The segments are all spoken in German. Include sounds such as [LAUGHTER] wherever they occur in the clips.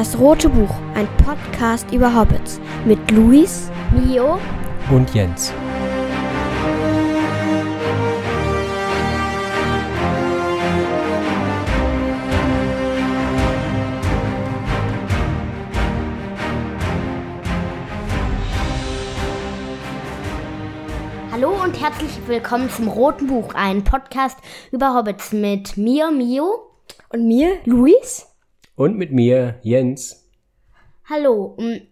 Das Rote Buch, ein Podcast über Hobbits mit Luis, Mio und Jens. Hallo und herzlich willkommen zum Roten Buch, ein Podcast über Hobbits mit mir, Mio. und mir, Luis. Und mit mir, Jens. Hallo, ähm,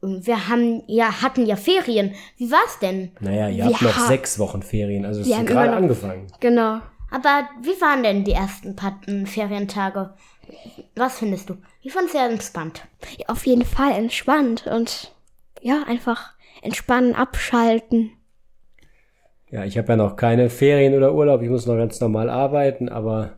wir haben ja, hatten ja Ferien. Wie war's denn? Naja, ihr Wir habt noch ha- sechs Wochen Ferien, also es ist gerade angefangen. Genau. Aber wie waren denn die ersten paar ähm, Ferientage? Was findest du? Ich fand's sehr entspannt. Ja, auf jeden Fall entspannt und ja, einfach entspannen, abschalten. Ja, ich habe ja noch keine Ferien oder Urlaub, ich muss noch ganz normal arbeiten, aber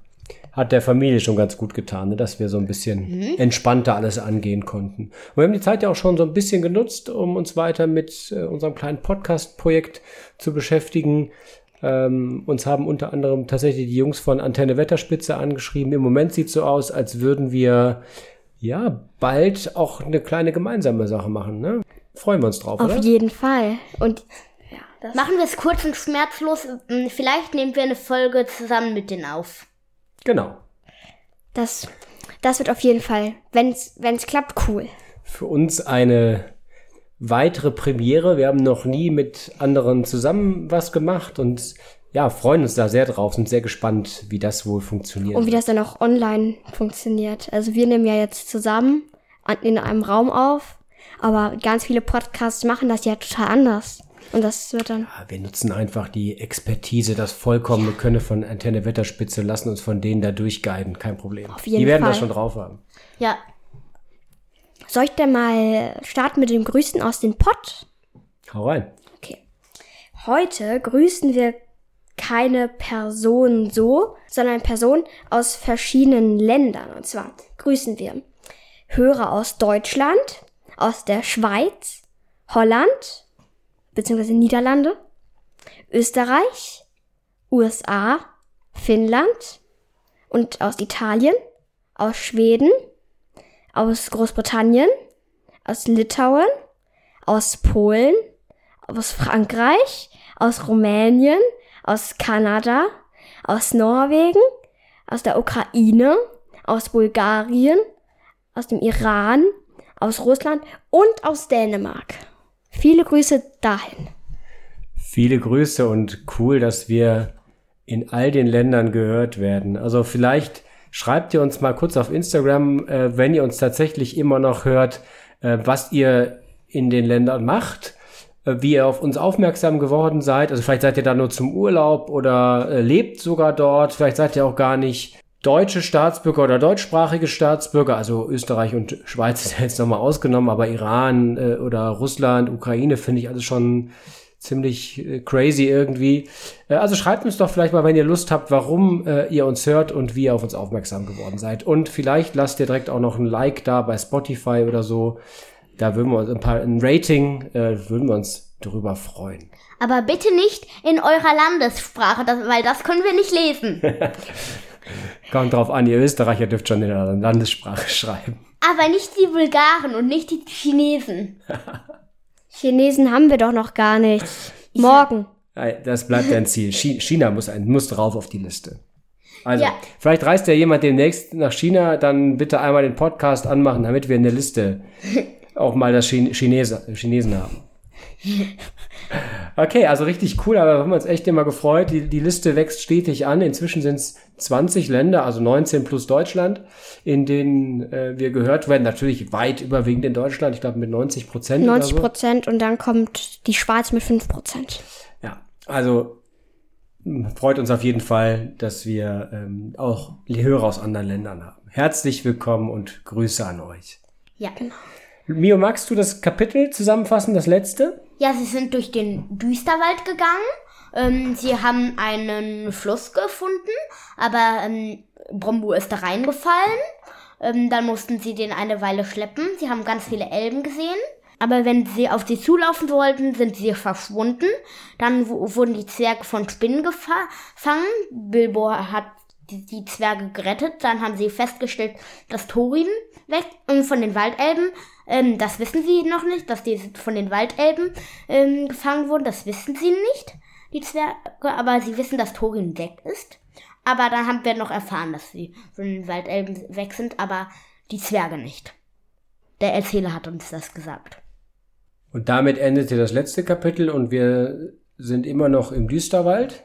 hat der Familie schon ganz gut getan, ne, dass wir so ein bisschen entspannter alles angehen konnten. Und wir haben die Zeit ja auch schon so ein bisschen genutzt, um uns weiter mit äh, unserem kleinen Podcast-Projekt zu beschäftigen. Ähm, uns haben unter anderem tatsächlich die Jungs von Antenne Wetterspitze angeschrieben. Im Moment sieht so aus, als würden wir ja bald auch eine kleine gemeinsame Sache machen. Ne? Freuen wir uns drauf, Auf oder? jeden Fall. Und ja, das Machen wir es kurz und schmerzlos. Ähm, Vielleicht nehmen wir eine Folge zusammen mit denen auf. Genau. Das, das wird auf jeden Fall, wenn es klappt, cool. für uns eine weitere Premiere. Wir haben noch nie mit anderen zusammen was gemacht und ja, freuen uns da sehr drauf, sind sehr gespannt, wie das wohl funktioniert. Und wie das dann auch online funktioniert. Also wir nehmen ja jetzt zusammen an- in einem Raum auf, aber ganz viele Podcasts machen das ja total anders. Und das wird dann, Ja, wir nutzen einfach die Expertise, das vollkommene Können von Antenne Wetterspitze, lassen uns von denen da durchguiden, kein Problem. Auf jeden die werden Fall. das schon drauf haben. Ja, soll ich denn mal starten mit dem Grüßen aus den Pott? Hau rein. Okay. Heute grüßen wir keine Person so, sondern Personen aus verschiedenen Ländern. Und zwar grüßen wir Hörer aus Deutschland, aus der Schweiz, Holland, beziehungsweise Niederlande, Österreich, USA, Finnland und aus Italien, aus Schweden, aus Großbritannien, aus Litauen, aus Polen, aus Frankreich, aus Rumänien, aus Kanada, aus Norwegen, aus der Ukraine, aus Bulgarien, aus dem Iran, aus Russland und aus Dänemark. Viele Grüße dahin. Viele Grüße und cool, dass wir in all den Ländern gehört werden. Also vielleicht schreibt ihr uns mal kurz auf Instagram, äh, wenn ihr uns tatsächlich immer noch hört, äh, was ihr in den Ländern macht, äh, wie ihr auf uns aufmerksam geworden seid. Also vielleicht seid ihr da nur zum Urlaub oder äh, lebt sogar dort. Vielleicht seid ihr auch gar nicht deutsche Staatsbürger oder deutschsprachige Staatsbürger, also Österreich und Schweiz ist ja jetzt nochmal ausgenommen, aber Iran äh, oder Russland, Ukraine finde ich alles schon ziemlich äh, crazy irgendwie. Äh, also schreibt uns doch vielleicht mal, wenn ihr Lust habt, warum äh, ihr uns hört und wie ihr auf uns aufmerksam geworden seid. Und vielleicht lasst ihr direkt auch noch ein Like da bei Spotify oder so. Da würden wir uns ein paar, ein Rating, äh, würden wir uns darüber freuen. aber bitte nicht in eurer Landessprache, das, weil das können wir nicht lesen. [LAUGHS] Kommt drauf an, ihr Österreicher dürft schon in eurer Landessprache schreiben. Aber nicht die Bulgaren und nicht die Chinesen. [LAUGHS] Chinesen haben wir doch noch gar nicht. Morgen. Das bleibt ein Ziel. Chi- China muss, ein, muss drauf auf die Liste. Also, Ja. vielleicht reist ja jemand demnächst nach China, dann bitte einmal den Podcast anmachen, damit wir in der Liste [LAUGHS] auch mal das Chin Chinese, Chinesen haben. [LAUGHS] Okay, also richtig cool, aber wir haben uns echt immer gefreut. Die, die Liste wächst stetig an. Inzwischen sind es 20 Länder, also 19 plus Deutschland, in denen äh, wir gehört werden. Natürlich weit überwiegend in Deutschland, ich glaube mit 90 Prozent. 90 oder so. Prozent und dann kommt die Schweiz mit 5 Prozent. Ja, also mh, freut uns auf jeden Fall, dass wir ähm, auch Hörer aus anderen Ländern haben. Herzlich willkommen und Grüße an euch. Ja. Mio, magst du das Kapitel zusammenfassen, das letzte? Ja, sie sind durch den Düsterwald gegangen. Ähm, sie haben einen Fluss gefunden, aber ähm, Brombo ist da reingefallen. Ähm, dann mussten sie den eine Weile schleppen. Sie haben ganz viele Elben gesehen. Aber wenn sie auf sie zulaufen wollten, sind sie verschwunden. Dann wurden die Zwerge von Spinnen gefa- gefangen. Bilbo hat die, Zwerge gerettet. Dann haben sie festgestellt, dass Thorin weg und von den Waldelben, ähm, das wissen sie noch nicht, dass die von den Waldelben ähm, gefangen wurden. Das wissen sie nicht, die Zwerge, aber sie wissen, dass Thorin weg ist. Aber dann haben wir noch erfahren, dass sie von den Waldelben weg sind, aber die Zwerge nicht. Der Erzähler hat uns das gesagt. Und damit endete das letzte Kapitel und wir sind immer noch im Düsterwald.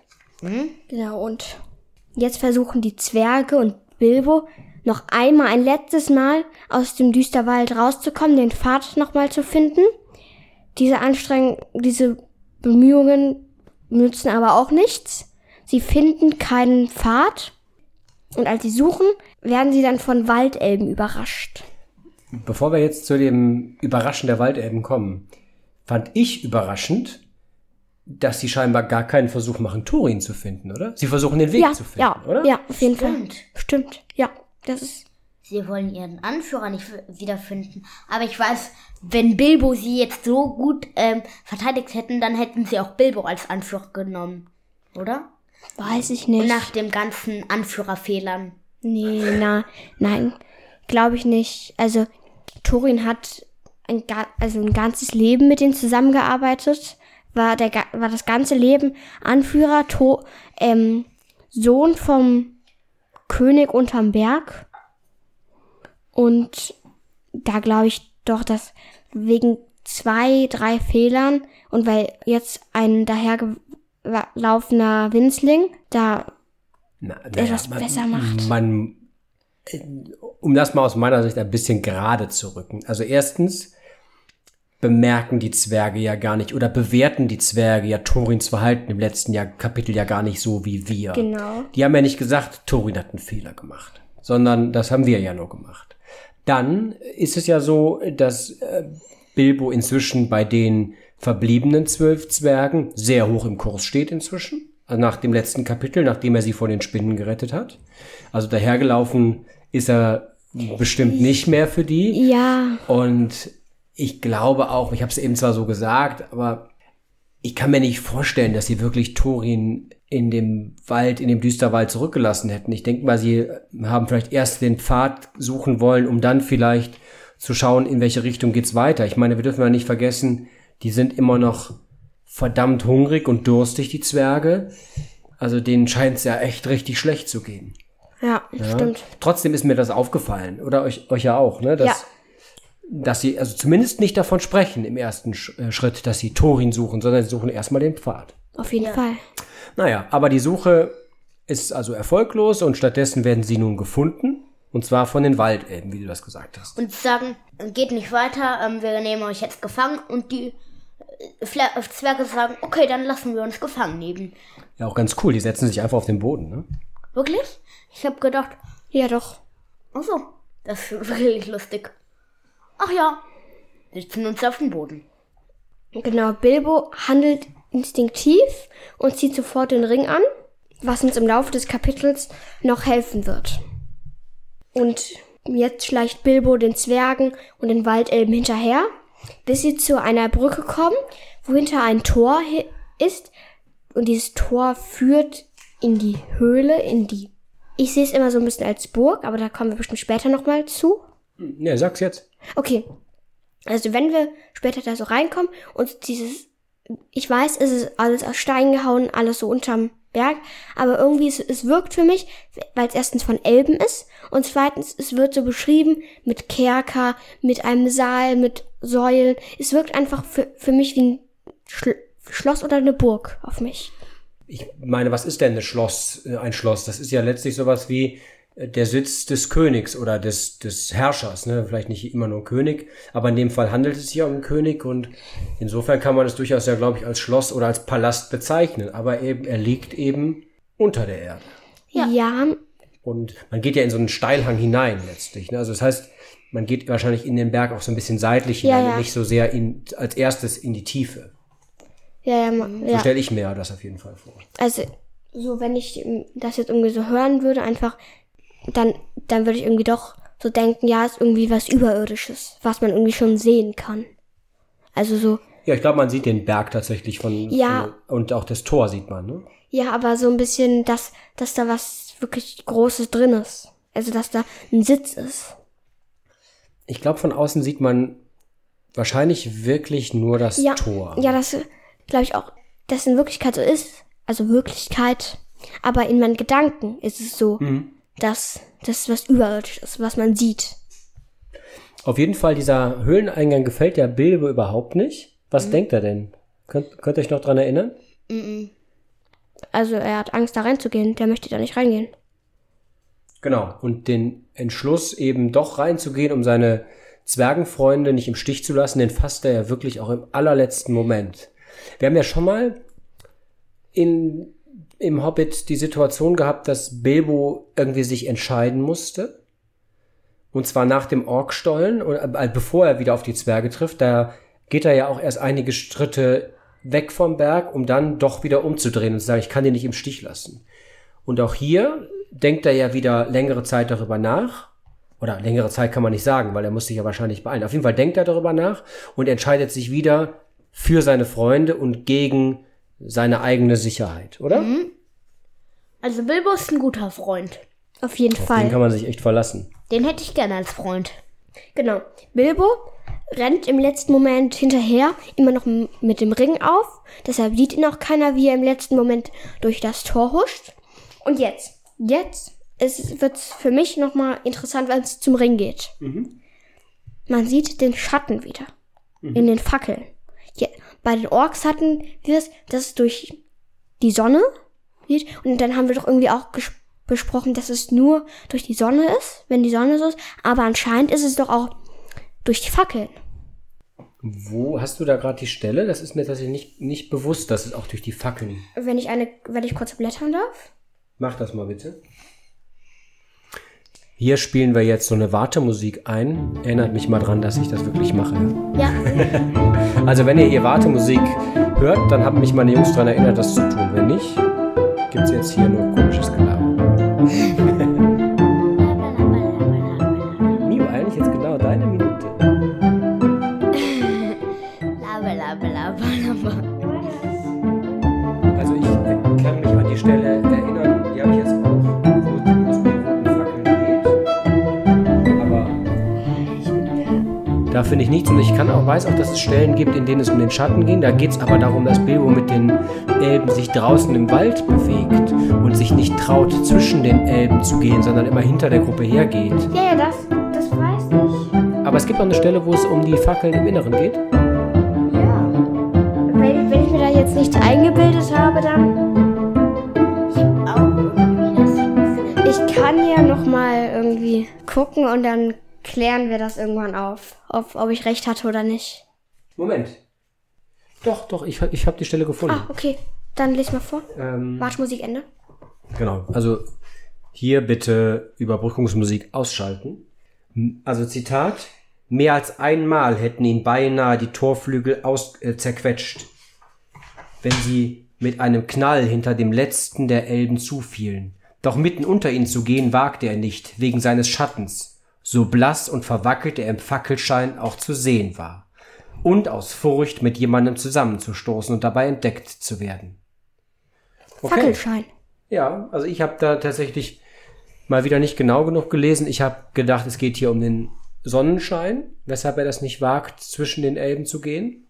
Genau, und jetzt versuchen die Zwerge und Bilbo noch einmal ein letztes Mal aus dem Düsterwald rauszukommen, den Pfad nochmal zu finden. Diese Anstrengung, diese Bemühungen nützen aber auch nichts. Sie finden keinen Pfad. Und als sie suchen, werden sie dann von Waldelben überrascht. Bevor wir jetzt zu dem Überraschen der Waldelben kommen, fand ich überraschend, dass sie scheinbar gar keinen Versuch machen, Thorin zu finden, oder? Sie versuchen den Weg ja, zu finden, ja, oder? ja, auf jeden Stimmt. Fall. Stimmt, ja, das ist. Sie wollen ihren Anführer nicht wiederfinden. Aber ich weiß, wenn Bilbo sie jetzt so gut ähm, verteidigt hätten, dann hätten sie auch Bilbo als Anführer genommen. Oder? Weiß ich nicht. Nach dem ganzen Anführerfehlern. Nee, na, nein, glaube ich nicht. Also, Thorin hat ein, also ein ganzes Leben mit denen zusammengearbeitet. War, der, war das ganze Leben Anführer, to, ähm, Sohn vom König unterm Berg. Und da glaube ich doch, dass wegen zwei, drei Fehlern und weil jetzt ein dahergelaufener Winzling da Na, Etwas besser macht. Man, äh, um das mal aus meiner Sicht ein bisschen gerade zu rücken. Also erstens bemerken die Zwerge ja gar nicht oder bewerten die Zwerge ja Torins Verhalten im letzten Jahr, Kapitel ja gar nicht so wie wir. Genau. Die haben ja nicht gesagt, Torin hat einen Fehler gemacht, sondern das haben wir ja nur gemacht. Dann ist es ja so, dass äh, Bilbo inzwischen bei den verbliebenen zwölf Zwergen sehr hoch im Kurs steht inzwischen. Also nach dem letzten Kapitel, nachdem er sie vor den Spinnen gerettet hat. Also dahergelaufen ist er bestimmt nicht mehr für die. Ja, Und ich glaube auch, ich habe es eben zwar so gesagt, aber ich kann mir nicht vorstellen, dass sie wirklich Thorin in dem Wald, in dem Düsterwald zurückgelassen hätten. Ich denke mal, sie haben vielleicht erst den Pfad suchen wollen, um dann vielleicht zu schauen, in welche Richtung geht's weiter. Ich meine, wir dürfen ja nicht vergessen, die sind immer noch verdammt hungrig und durstig, die Zwerge. Also denen scheint es ja echt richtig schlecht zu gehen. ja, Ja. stimmt. Trotzdem ist mir das aufgefallen. Oder euch, euch ja auch, ne? Dass, Ja. Dass sie also zumindest nicht davon sprechen im ersten Sch äh, Schritt, dass sie Thorin suchen, sondern sie suchen erstmal den Pfad. Auf jeden Fall. Naja, aber die Suche ist also erfolglos und stattdessen werden sie nun gefunden. Und zwar von den Waldelben, wie du das gesagt hast. Und sagen, geht nicht weiter, ähm, wir nehmen euch jetzt gefangen. Und die äh, Fla- äh, Zwerge sagen, okay, dann lassen wir uns gefangen nehmen. Ja, auch ganz cool. Die setzen sich einfach auf den Boden, ne? Wirklich? Ich habe gedacht, Ja, doch. ach so, das ist [LAUGHS] wirklich lustig. Ach ja, wir sitzen uns auf den Boden. Genau, Bilbo handelt instinktiv und zieht sofort den Ring an, was uns im Laufe des Kapitels noch helfen wird. Und jetzt schleicht Bilbo den Zwergen und den Waldelben hinterher, bis sie zu einer Brücke kommen, wo hinter ein Tor ist. Und dieses Tor führt in die Höhle, in die. Ich sehe es immer so ein bisschen als Burg, aber da kommen wir bestimmt später nochmal zu. Ne, sag's jetzt. Okay. Also wenn wir später da so reinkommen und dieses, ich weiß, es ist alles aus Stein gehauen, alles so unterm Berg, aber irgendwie es, es wirkt für mich, weil es erstens von Elben ist und zweitens es wird so beschrieben mit Kerker, mit einem Saal, mit Säulen. Es wirkt einfach für, für mich wie ein Schl Schloss oder eine Burg auf mich. Ich meine, was ist denn eine Schloss, äh, ein Schloss? Das ist ja letztlich sowas wie der Sitz des Königs oder des, des Herrschers, ne? Vielleicht nicht immer nur König, aber in dem Fall handelt es sich ja um einen König und insofern kann man es durchaus ja, glaube ich, als Schloss oder als Palast bezeichnen. Aber eben, er liegt eben unter der Erde. Ja. ja, Und man geht ja in so einen Steilhang hinein letztlich. Ne? Also das heißt, man geht wahrscheinlich in den Berg auch so ein bisschen seitlich Ja, hinein ja. und nicht so sehr in, als erstes in die Tiefe. ja, ma- So ja. stelle ich mir das auf jeden Fall vor. Also, so wenn ich das jetzt irgendwie so hören würde, einfach, dann, dann würde ich irgendwie doch so denken, ja, ist irgendwie was Überirdisches, was man irgendwie schon sehen kann. Also so, Ja, ich glaube, man sieht den Berg tatsächlich von, Ja. von und auch das Tor sieht man, ne? ja, aber so ein bisschen, dass, dass da was wirklich Großes drin ist. Also, dass da ein Sitz ist. Ich glaube, von außen sieht man wahrscheinlich wirklich nur das Ja, Tor. ja, das glaube ich auch, dass in Wirklichkeit so ist. Also Wirklichkeit. Aber in meinen Gedanken ist es so, Mhm. Dass das was überirdisch ist, was man sieht. Auf jeden Fall, dieser Höhleneingang gefällt der Bilbo überhaupt nicht. Mhm. Was denkt er denn? Könnt, könnt ihr euch noch dran erinnern? Also er hat Angst, da reinzugehen. Der möchte da nicht reingehen. Genau. Und den Entschluss, eben doch reinzugehen, um seine Zwergenfreunde nicht im Stich zu lassen, den fasst er ja wirklich auch im allerletzten Moment. Wir haben ja schon mal in, im Hobbit die Situation gehabt, dass Bilbo irgendwie sich entscheiden musste. Und zwar nach dem Orkstollen, oder, äh, bevor er wieder auf die Zwerge trifft. Da geht er ja auch erst einige Schritte weg vom Berg, um dann doch wieder umzudrehen und zu sagen, ich kann den nicht im Stich lassen. Und auch hier denkt er ja wieder längere Zeit darüber nach. Oder längere Zeit kann man nicht sagen, weil er muss sich ja wahrscheinlich beeilen. Auf jeden Fall denkt er darüber nach und entscheidet sich wieder für seine Freunde und gegen seine eigene Sicherheit, oder? Also Bilbo ist ein guter Freund. Auf jeden Den Fall. kann man sich echt verlassen. Den hätte ich gerne als Freund. Genau. Bilbo rennt im letzten Moment hinterher, immer noch mit dem Ring auf. Deshalb sieht ihn auch keiner, wie er im letzten Moment durch das Tor huscht. Und jetzt, jetzt wird es für mich nochmal interessant, wenn es zum Ring geht. Man sieht den Schatten wieder in den Fackeln. Ja, bei den Orks hatten wir es, dass es durch die Sonne geht. Und dann haben wir doch irgendwie auch besprochen, dass es nur durch die Sonne ist, wenn die Sonne so ist. Aber anscheinend ist es doch auch durch die Fackeln. Wo hast du da gerade die Stelle? Das ist mir tatsächlich nicht, nicht bewusst, dass es auch durch die Fackeln. Wenn ich eine, wenn ich kurz blättern darf. Mach das mal bitte. Hier spielen wir jetzt so eine Wartemusik ein. Erinnert mich mal dran, dass ich das wirklich mache. Ja. [LAUGHS] Also wenn ihr hier Wartemusik hört, dann haben mich meine Jungs daran erinnert, das zu tun. Wenn nicht, gibt's jetzt hier nur komisches Gelaber. Finde ich nichts und ich kann auch, weiß auch, dass es Stellen gibt, in denen es um den Schatten ging. Da geht es aber darum, dass Bilbo mit den Elben sich draußen im Wald bewegt und sich nicht traut, zwischen den Elben zu gehen, sondern immer hinter der Gruppe hergeht. Ja, ja, das, das weiß ich. Aber es gibt auch eine Stelle, wo es um die Fackeln im Inneren geht. Ja. Wenn, wenn ich mir da jetzt nichts eingebildet habe, dann. Ich kann ja noch mal irgendwie gucken und dann klären wir das irgendwann auf, ob, ob ich recht hatte oder nicht. Moment. Doch, doch, ich, ich habe die Stelle gefunden. Ah, okay. Dann les mal vor. Ähm, Wartemusik Ende. Genau, also hier bitte Überbrückungsmusik ausschalten. Also Zitat, mehr als einmal hätten ihn beinahe die Torflügel aus, äh, zerquetscht, wenn sie mit einem Knall hinter dem letzten der Elben zufielen. Doch mitten unter ihnen zu gehen wagte er nicht, wegen seines Schattens, so blass und verwackelt er im Fackelschein auch zu sehen war. Und aus Furcht, mit jemandem zusammenzustoßen und dabei entdeckt zu werden. Okay. Fackelschein. Ja, also ich habe da tatsächlich mal wieder nicht genau genug gelesen. Ich habe gedacht, es geht hier um den Sonnenschein, weshalb er das nicht wagt, zwischen den Elben zu gehen.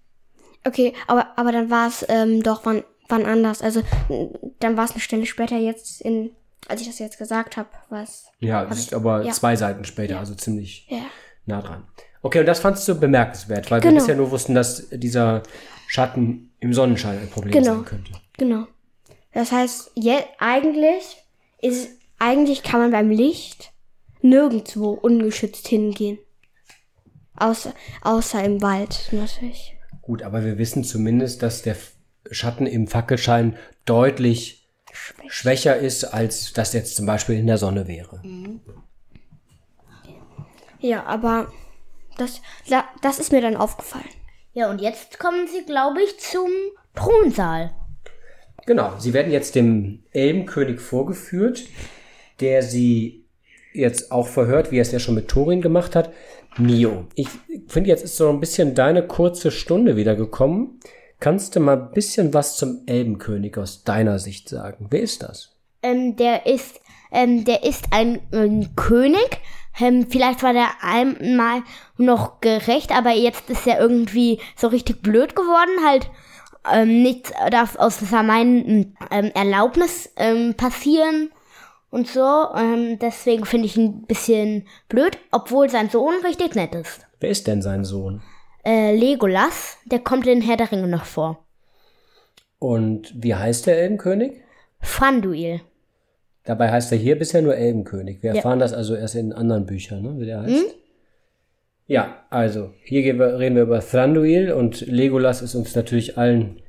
Okay, aber, aber dann war es ähm, doch wann, wann anders. Also dann war es eine Stelle später jetzt in, als ich das jetzt gesagt habe, was. Ja, es ist aber ja. zwei Seiten später, also ziemlich Ja. nah dran. Okay, und das fandst du bemerkenswert, weil wir Genau. bisher nur wussten, dass dieser Schatten im Sonnenschein ein Problem Genau. sein könnte. Genau. Das heißt, je, eigentlich ist eigentlich kann man beim Licht nirgendwo ungeschützt hingehen. Außer, außer im Wald, natürlich. Gut, aber wir wissen zumindest, dass der Schatten im Fackelschein deutlich schwächer ist, als das jetzt zum Beispiel in der Sonne wäre. Ja, aber das, da- das ist mir dann aufgefallen. Ja, und jetzt kommen sie, glaube ich, zum Thronsaal. Genau, sie werden jetzt dem Elbenkönig vorgeführt, der sie jetzt auch verhört, wie er es ja schon mit Thorin gemacht hat. Mio, ich finde, jetzt ist so ein bisschen deine kurze Stunde wieder gekommen. Kannst du mal ein bisschen was zum Elbenkönig aus deiner Sicht sagen? Wer ist das? ähm, der ist, ähm, der ist ein, ein König. Ähm, vielleicht war der einmal noch gerecht, aber jetzt ist er irgendwie so richtig blöd geworden. Halt, ähm, nichts darf aus seinem ähm, Erlaubnis ähm, passieren und so. Ähm, deswegen finde ich ihn ein bisschen blöd, obwohl sein Sohn richtig nett ist. Wer ist denn sein Sohn? Äh, Legolas, der kommt in Herr der Ringe noch vor. Und wie heißt der Elbenkönig? Franduil. Dabei heißt er hier bisher nur Elbenkönig. Wir erfahren das also erst in anderen Büchern, ne, wie der heißt. Ja, also hier reden wir über Thranduil und Legolas ist uns natürlich allen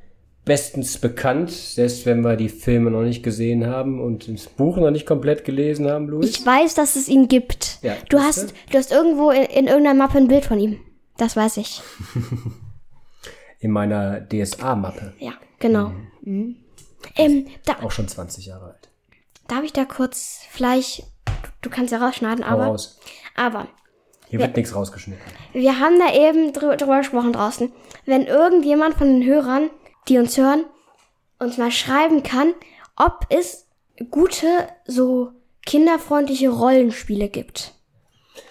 bestens bekannt, selbst wenn wir die Filme noch nicht gesehen haben und das Buch noch nicht komplett gelesen haben, Luis. Ich weiß, dass es ihn gibt. Ja, du hast, du hast irgendwo in, in irgendeiner Mappe ein Bild von ihm. Das weiß ich. [LAUGHS] In meiner DSA-Mappe. Ja, genau. Mhm. Ähm, da, Auch schon 20 Jahre alt. darf ich da kurz vielleicht, du kannst ja rausschneiden, Hau aber, raus. aber Hier wird nichts rausgeschnitten. wir haben da eben drü drüber gesprochen draußen. Wenn irgendjemand von den Hörern, die uns hören, uns mal schreiben kann, ob es gute, so kinderfreundliche Rollenspiele gibt.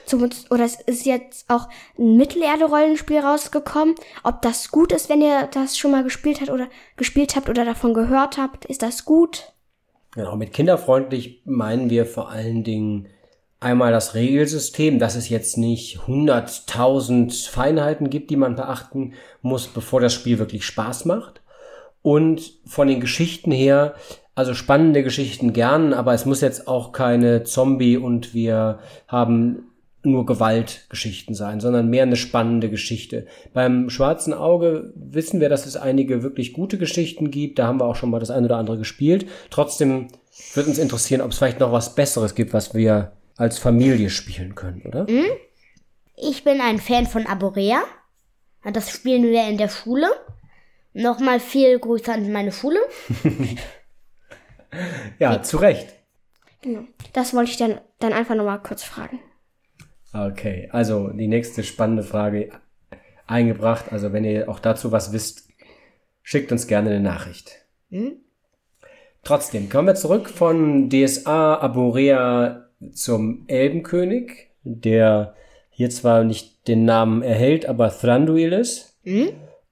Zum, oder es ist jetzt auch ein Mittelerde-Rollenspiel rausgekommen. Ob das gut ist, wenn ihr das schon mal gespielt habt oder gespielt habt oder davon gehört habt, ist das gut? Genau, mit kinderfreundlich meinen wir vor allen Dingen einmal das Regelsystem, dass es jetzt nicht 100.000 Feinheiten gibt, die man beachten muss, bevor das Spiel wirklich Spaß macht. Und von den Geschichten her, also spannende Geschichten gern, aber es muss jetzt auch keine Zombie und wir haben nur Gewaltgeschichten sein, sondern mehr eine spannende Geschichte. Beim Schwarzen Auge wissen wir, dass es einige wirklich gute Geschichten gibt. Da haben wir auch schon mal das eine oder andere gespielt. Trotzdem würde uns interessieren, ob es vielleicht noch was Besseres gibt, was wir als Familie spielen können, oder? Ich bin ein Fan von Aborea. Das spielen wir in der Schule. Nochmal viel Grüße an meine Schule. [LAUGHS] Ja, zu Recht. Genau. Das wollte ich dann, dann einfach nochmal kurz fragen. Okay, also die nächste spannende Frage eingebracht. Also wenn ihr auch dazu was wisst, schickt uns gerne eine Nachricht. Trotzdem, kommen wir zurück von DSA Aborea zum Elbenkönig, der hier zwar nicht den Namen erhält, aber Thranduil ist.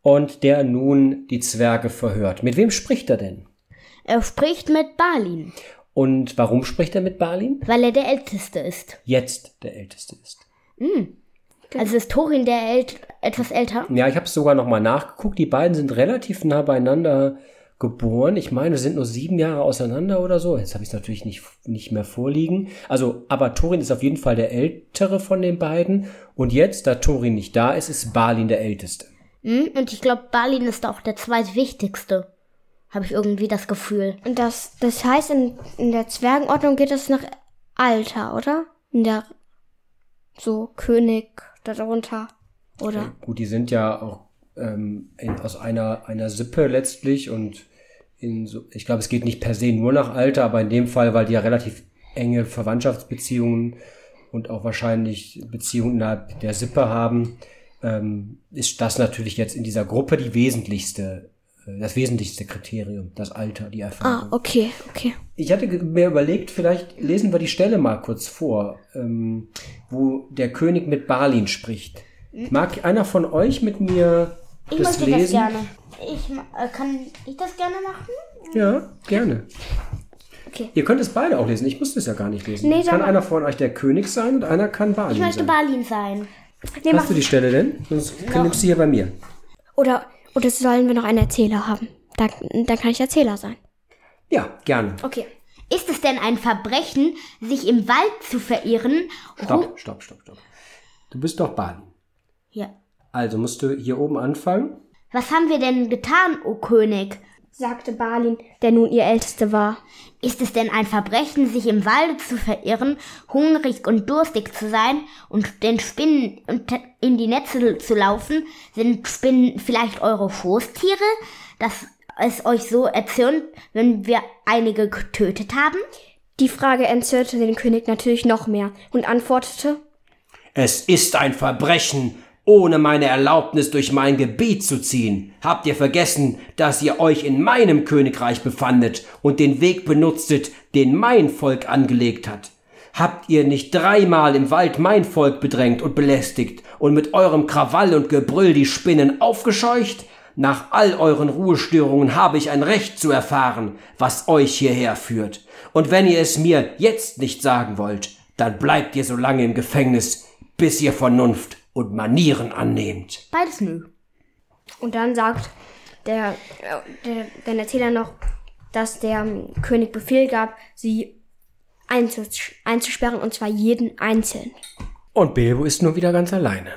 Und der nun die Zwerge verhört. Mit wem spricht er denn? Er spricht mit Balin, Und warum spricht er mit Balin? weil er der Älteste ist. Jetzt der Älteste ist. Also ist Thorin der ält etwas älter. Ja, ich habe es sogar noch mal nachgeguckt. Die beiden sind relativ nah beieinander geboren. Ich meine, sind nur sieben Jahre auseinander oder so. Jetzt habe ich es natürlich nicht, nicht mehr vorliegen. Also, aber Thorin ist auf jeden Fall der ältere von den beiden. Und jetzt, da Thorin nicht da ist, ist Balin der älteste. Hm? Und ich glaube, Balin ist auch der zweitwichtigste. Habe ich irgendwie das Gefühl. Und das, das heißt, in, in der Zwergenordnung geht es nach Alter, oder? In der, so, König darunter, oder? Gut, die sind ja auch ähm, in, aus einer, einer Sippe letztlich und in so, ich glaube, es geht nicht per se nur nach Alter, aber in dem Fall, weil die ja relativ enge Verwandtschaftsbeziehungen und auch wahrscheinlich Beziehungen innerhalb der Sippe haben, ähm, ist das natürlich jetzt in dieser Gruppe die wesentlichste, das wesentlichste Kriterium, das Alter, die Ah, Erfahrung. okay, okay. Ich hatte mir überlegt, vielleicht lesen wir die Stelle mal kurz vor, ähm, wo der König mit Balin spricht. Mag einer von euch mit mir Ich das möchte das lesen? gerne. Ich äh, kann ich das gerne machen? Ja, gerne. Okay. Ihr könnt es beide auch lesen. Ich muss das ja gar nicht lesen. Nee, kann einer von euch der König sein und einer kann Balin Ich möchte sein. Balin sein. Nee, Hast du die Stelle denn? Sonst nimmst du hier bei mir. oder, oder sollen wir noch einen Erzähler haben? Dann, dann kann ich Erzähler sein. Ja, gerne. Okay. Ist es denn ein Verbrechen, sich im Wald zu verirren? Stopp, stopp, stopp, stopp. Du bist doch Balin. Ja. Also musst du hier oben anfangen. Was haben wir denn getan, o König? Sagte Balin, der nun ihr Älteste war. Ist es denn ein Verbrechen, sich im Walde zu verirren, hungrig und durstig zu sein und den Spinnen in die Netze zu laufen? Sind Spinnen vielleicht eure Schoßtiere, dass es euch so erzürnt, wenn wir einige getötet haben? Die Frage entzürnte den König natürlich noch mehr und antwortete, Es ist ein Verbrechen, ohne meine Erlaubnis durch mein Gebiet zu ziehen? Habt ihr vergessen, dass ihr euch in meinem Königreich befandet und den Weg benutztet, den mein Volk angelegt hat? Habt ihr nicht dreimal im Wald mein Volk bedrängt und belästigt und mit eurem Krawall und Gebrüll die Spinnen aufgescheucht? Nach all euren Ruhestörungen habe ich ein Recht zu erfahren, was euch hierher führt. Und wenn ihr es mir jetzt nicht sagen wollt, dann bleibt ihr so lange im Gefängnis, bis ihr Vernunft und Manieren annehmt. Beides nö. Und dann sagt der, äh, der, der Erzähler noch, dass der ähm, König Befehl gab, sie einzus einzusperren und zwar jeden einzeln. Und Bilbo ist nun wieder ganz alleine.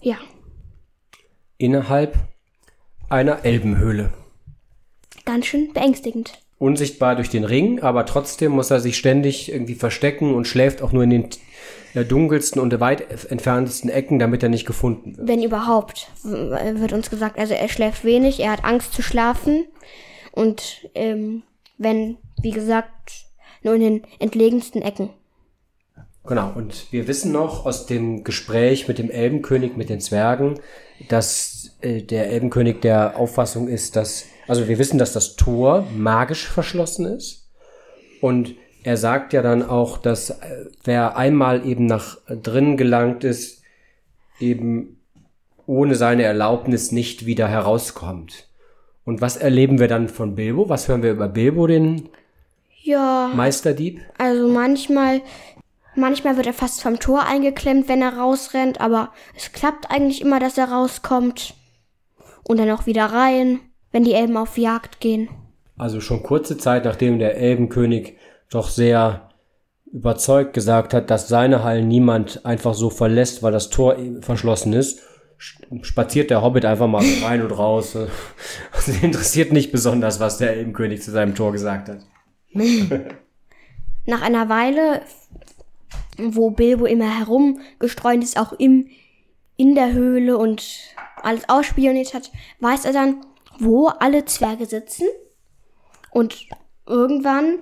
Ja, Innerhalb einer Elbenhöhle. ganz schön beängstigend. Unsichtbar durch den Ring, aber trotzdem muss er sich ständig irgendwie verstecken und schläft auch nur in den äh, dunkelsten und weit entferntesten Ecken, damit er nicht gefunden wird. Wenn überhaupt, wird uns gesagt. Also er schläft wenig, er hat Angst zu schlafen. Und ähm, wenn, wie gesagt, nur in den entlegensten Ecken. Genau, und wir wissen noch aus dem Gespräch mit dem Elbenkönig, mit den Zwergen, dass äh, der Elbenkönig der Auffassung ist, dass, also wir wissen, dass das Tor magisch verschlossen ist. Und er sagt ja dann auch, dass äh, wer einmal eben nach drinnen gelangt ist, eben ohne seine Erlaubnis nicht wieder herauskommt. Und was erleben wir dann von Bilbo? Was hören wir über Bilbo, den Ja, Meisterdieb? also manchmal, manchmal wird er fast vom Tor eingeklemmt, wenn er rausrennt, aber es klappt eigentlich immer, dass er rauskommt. Und dann auch wieder rein, wenn die Elben auf Jagd gehen. Also schon kurze Zeit nachdem der Elbenkönig doch sehr überzeugt gesagt hat, dass seine Hallen niemand einfach so verlässt, weil das Tor verschlossen ist, spaziert der Hobbit einfach mal [LAUGHS] rein und raus. Also interessiert nicht besonders, was der Elbenkönig zu seinem Tor gesagt hat. [LAUGHS] Nach einer Weile, wo Bilbo immer herumgestreunt ist, auch im, in der Höhle und alles ausspioniert hat, weiß er dann, wo alle Zwerge sitzen. Und irgendwann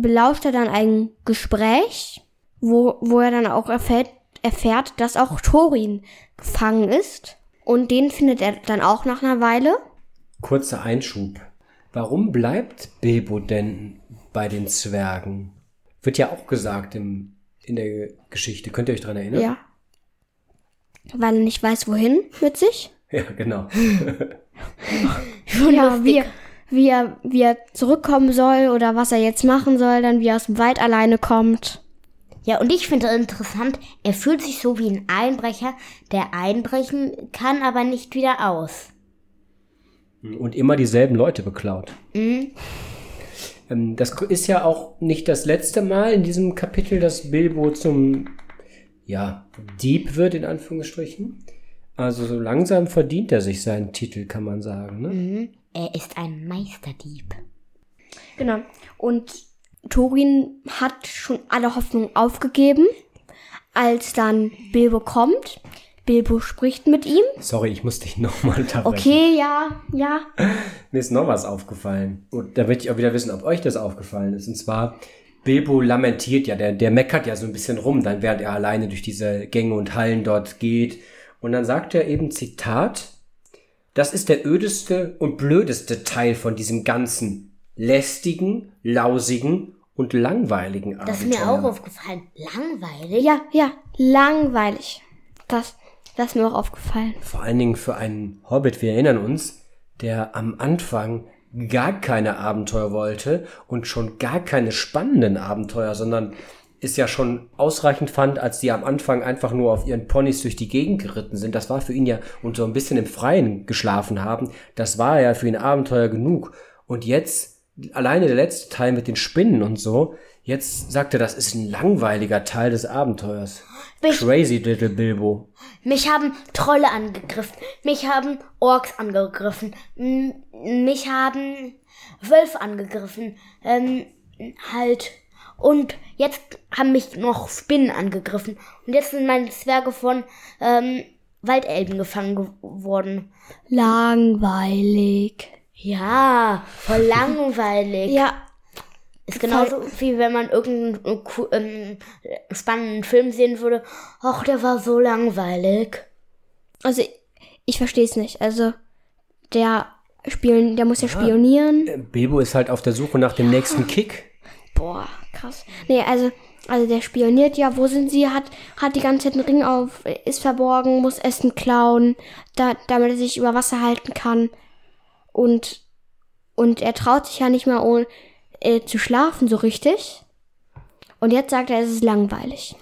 belauscht er dann ein Gespräch, wo, wo er dann auch erfährt, erfährt, dass auch Thorin gefangen ist. Und den findet er dann auch nach einer Weile. Kurzer Einschub. Warum bleibt Bilbo denn bei den Zwergen? Wird ja auch gesagt im, in der Geschichte. Könnt ihr euch dran erinnern? Ja. Weil er nicht weiß, wohin mit sich. [LAUGHS] Ja, genau. ja, wie, er- wie, er, wie er zurückkommen soll oder was er jetzt machen soll, dann wie er aus dem Wald alleine kommt. Ja, und ich finde interessant, er fühlt sich so wie ein Einbrecher, der einbrechen kann, aber nicht wieder aus. und immer dieselben Leute beklaut. Ähm, das ist ja auch nicht das letzte Mal in diesem Kapitel, dass Bilbo zum ja, Dieb wird, in Anführungsstrichen. Also so langsam verdient er sich seinen Titel, kann man sagen. Ne? Er ist ein Meisterdieb. Genau. Und Thorin hat schon alle Hoffnung aufgegeben, als dann Bilbo kommt. Bilbo spricht mit ihm. Sorry, ich muss dich [LAUGHS] nochmal unterbrechen. Okay, ja, ja. Mir ist noch was aufgefallen. Und da möchte ich auch wieder wissen, ob euch das aufgefallen ist. Und zwar, Bilbo lamentiert ja, der, der meckert ja so ein bisschen rum, dann während er alleine durch diese Gänge und Hallen dort geht. Und dann sagt er eben, Zitat, das ist der ödeste und blödeste Teil von diesem ganzen lästigen, lausigen und langweiligen Abenteuer. Das ist mir auch aufgefallen. Langweilig. Ja, ja, langweilig. Das, das ist mir auch aufgefallen. Vor allen Dingen für einen Hobbit, wir erinnern uns, der am Anfang gar keine Abenteuer wollte und schon gar keine spannenden Abenteuer, sondern es ja schon ausreichend fand, als die am Anfang einfach nur auf ihren Ponys durch die Gegend geritten sind. Das war für ihn ja und so ein bisschen im Freien geschlafen haben. Das war ja für ihn Abenteuer genug. Und jetzt, alleine der letzte Teil mit den Spinnen und so, jetzt sagt er, das ist ein langweiliger Teil des Abenteuers. Ich- Crazy little Bilbo. Mich haben Trolle angegriffen. Mich haben Orks angegriffen. Mich haben Wölfe angegriffen. Ähm, halt. Und jetzt haben mich noch Spinnen angegriffen. Und jetzt sind meine Zwerge von ähm, Waldelben gefangen geworden. Langweilig. Ja, voll [LAUGHS] langweilig. Ja, Ist genauso wie wenn man irgendeinen ähm, spannenden Film sehen würde. Ach, der war so langweilig. Also ich verstehe es nicht. Also der spielen, der muss ja spionieren. Äh, Bilbo ist halt auf der Suche nach dem nächsten Kick. Boah, krass. Nee, also also der spioniert ja, wo sind sie? Hat hat die ganze Zeit einen Ring auf, ist verborgen, muss Essen klauen, da, damit er sich über Wasser halten kann. Und und er traut sich ja nicht mal ohne, äh, zu schlafen so richtig. Und jetzt sagt er, es ist langweilig.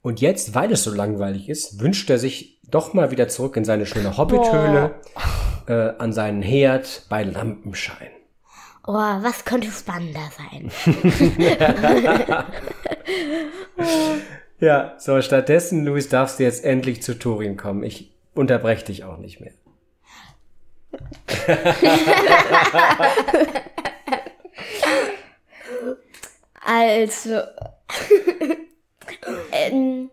Und jetzt, weil es so langweilig ist, wünscht er sich doch mal wieder zurück in seine schöne Hobbithöhle, äh, an seinen Herd bei Lampenschein. Oh, was könnte spannender sein? [LAUGHS] Ja, so stattdessen, Luis, darfst du jetzt endlich zu Turin kommen. Ich unterbreche dich auch nicht mehr. [LAUGHS] Also, [LAUGHS] ähm,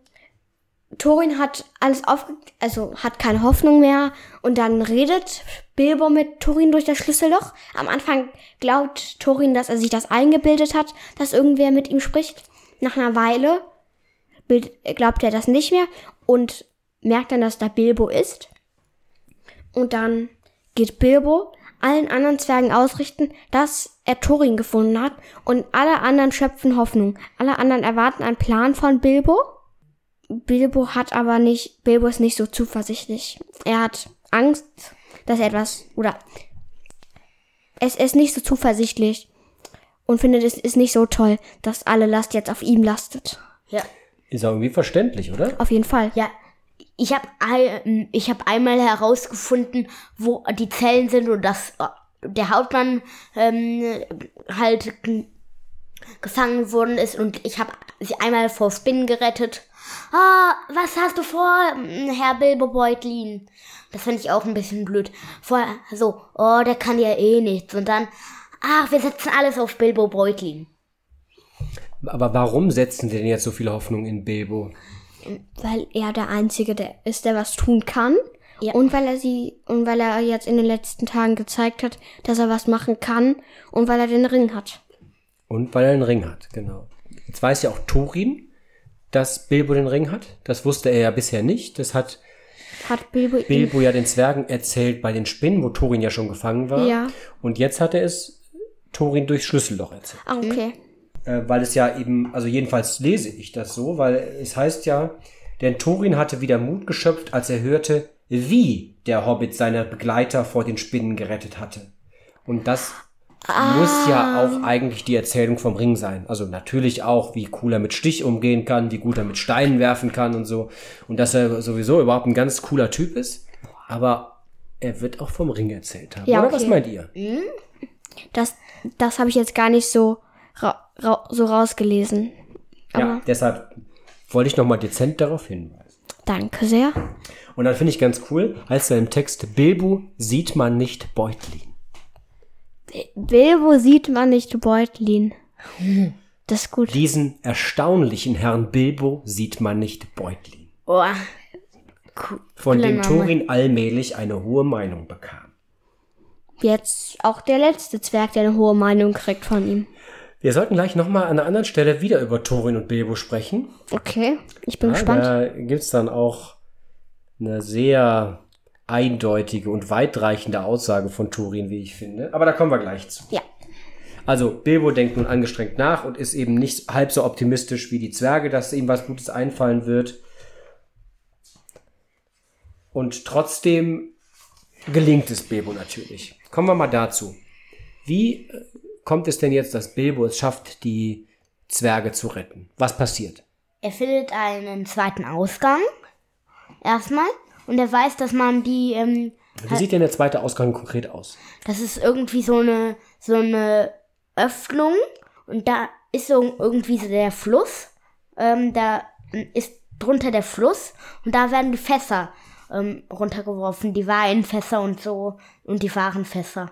Thorin hat alles aufge... Also hat keine Hoffnung mehr. Und dann redet Bilbo mit Thorin durch das Schlüsselloch. Am Anfang glaubt Thorin, dass er sich das eingebildet hat, dass irgendwer mit ihm spricht. Nach einer Weile glaubt er das nicht mehr und merkt dann, dass da Bilbo ist. Und dann geht Bilbo allen anderen Zwergen ausrichten, dass er Thorin gefunden hat und alle anderen schöpfen Hoffnung. Alle anderen erwarten einen Plan von Bilbo. Bilbo hat aber nicht, Bilbo ist nicht so zuversichtlich. Er hat Angst, dass er etwas, oder es ist nicht so zuversichtlich und findet es ist nicht so toll, dass alle Last jetzt auf ihm lastet. Ja. Ist auch irgendwie verständlich, oder? Auf jeden Fall. Ja, ich habe ein, ich hab einmal herausgefunden, wo die Zellen sind und dass äh, der Hauptmann ähm, halt g- gefangen worden ist und ich habe sie einmal vor Spinnen gerettet. Ah, was hast du vor, mm, Herr Bilbo Beutlin? Das fand ich auch ein bisschen blöd. Vorher so, oh, der kann ja eh nichts. Und dann, ach, wir setzen alles auf Bilbo Beutlin. Aber warum setzen Sie denn jetzt so viele Hoffnung in Bilbo? weil er der Einzige der ist, der was tun kann. Ja. Und weil er sie, und weil er jetzt in den letzten Tagen gezeigt hat, dass er was machen kann und weil er den Ring hat. Und weil er einen Ring hat, genau. Jetzt weiß ja auch Turin, dass Bilbo den Ring hat. Das wusste er ja bisher nicht. Das hat Hat Bilbo, Bilbo ja den Zwergen erzählt bei den Spinnen, wo Turin ja schon gefangen war. Ja. Und jetzt hat er es Turin durchs Schlüsselloch erzählt. Ah, okay. Äh, weil es ja eben, also jedenfalls lese ich das so, weil es heißt ja, denn Thorin hatte wieder Mut geschöpft, als er hörte, wie der Hobbit seine Begleiter vor den Spinnen gerettet hatte. Und das muss ja auch eigentlich die Erzählung vom Ring sein. Also natürlich auch, wie cool er mit Stich umgehen kann, wie gut er mit Steinen werfen kann und so. Und dass er sowieso überhaupt ein ganz cooler Typ ist. Aber er wird auch vom Ring erzählt haben. Ja, Oder okay. was meint ihr? Das, das habe ich jetzt gar nicht so, ra, ra, so rausgelesen. Ja, deshalb wollte ich nochmal dezent darauf hinweisen. Danke sehr. Und dann finde ich ganz cool, heißt ja im Text, Bilbo sieht man nicht Beutlin. Bilbo sieht man nicht Beutlin. Das ist gut. Diesen erstaunlichen Herrn Bilbo sieht man nicht Beutlin. Oh, Von dem. Thorin allmählich eine hohe Meinung bekam. Jetzt auch der letzte Zwerg, der eine hohe Meinung kriegt von ihm. Wir sollten gleich nochmal an einer anderen Stelle wieder über Thorin und Bilbo sprechen. Okay, ich bin Ja, gespannt. da gibt's dann auch eine sehr eindeutige und weitreichende Aussage von Thorin, wie ich finde. Aber da kommen wir gleich zu. Ja. Also Bilbo denkt nun angestrengt nach und ist eben nicht halb so optimistisch wie die Zwerge, dass ihm was Gutes einfallen wird. Und trotzdem gelingt es Bilbo natürlich. Kommen wir mal dazu. Wie äh, kommt es denn jetzt, dass Bilbo es schafft, die Zwerge zu retten? Was passiert? Er findet einen zweiten Ausgang. Erstmal. Und er weiß, dass man die, ähm, Wie sieht denn der zweite Ausgang konkret aus? das ist irgendwie so eine, so eine Öffnung. Und da ist so irgendwie so der Fluss. Ähm, da ist drunter der Fluss. Und da werden die Fässer ähm, runtergeworfen. Die Weinfässer und so. Und die Warenfässer.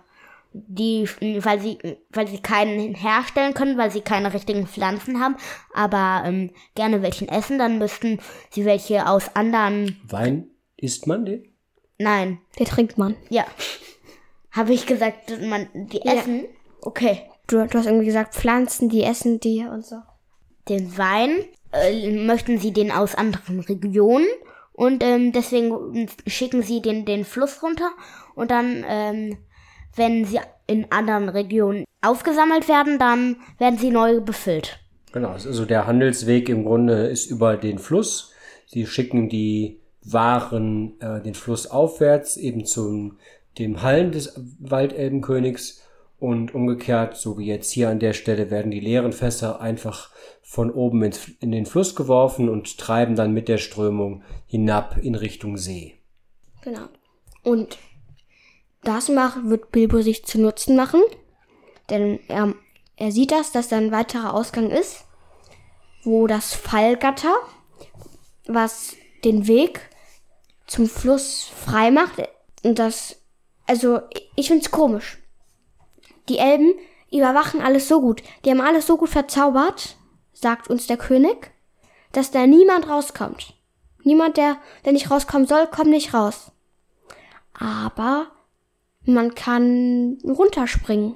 Die, weil sie, weil sie keinen herstellen können, weil sie keine richtigen Pflanzen haben, aber ähm, gerne welchen essen, dann müssten sie welche aus anderen Wein isst man den? Nein, Der trinkt man. ja. Habe ich gesagt, man die essen? Okay. du, du hast irgendwie gesagt, Pflanzen, die essen die und so. Den Wein äh, möchten sie den aus anderen Regionen und ähm, deswegen schicken sie den den Fluss runter und dann, ähm, wenn sie in anderen Regionen aufgesammelt werden, dann werden sie neu befüllt. Genau, also der Handelsweg im Grunde ist über den Fluss. Sie schicken die Waren äh, den Fluss aufwärts, eben zum dem Hallen des Waldelbenkönigs und umgekehrt, so wie jetzt hier an der Stelle, werden die leeren Fässer einfach von oben ins, in den Fluss geworfen und treiben dann mit der Strömung hinab in Richtung See. Genau. Und das macht, wird Bilbo sich zu Nutzen machen, denn er, er sieht das, dass da ein weiterer Ausgang ist, wo das Fallgatter, was den Weg zum Fluss frei macht, und das, also ich find's komisch. Die Elben überwachen alles so gut, die haben alles so gut verzaubert, sagt uns der König, dass da niemand rauskommt. Niemand, der, der nicht rauskommen soll, kommt nicht raus. Aber man kann runterspringen.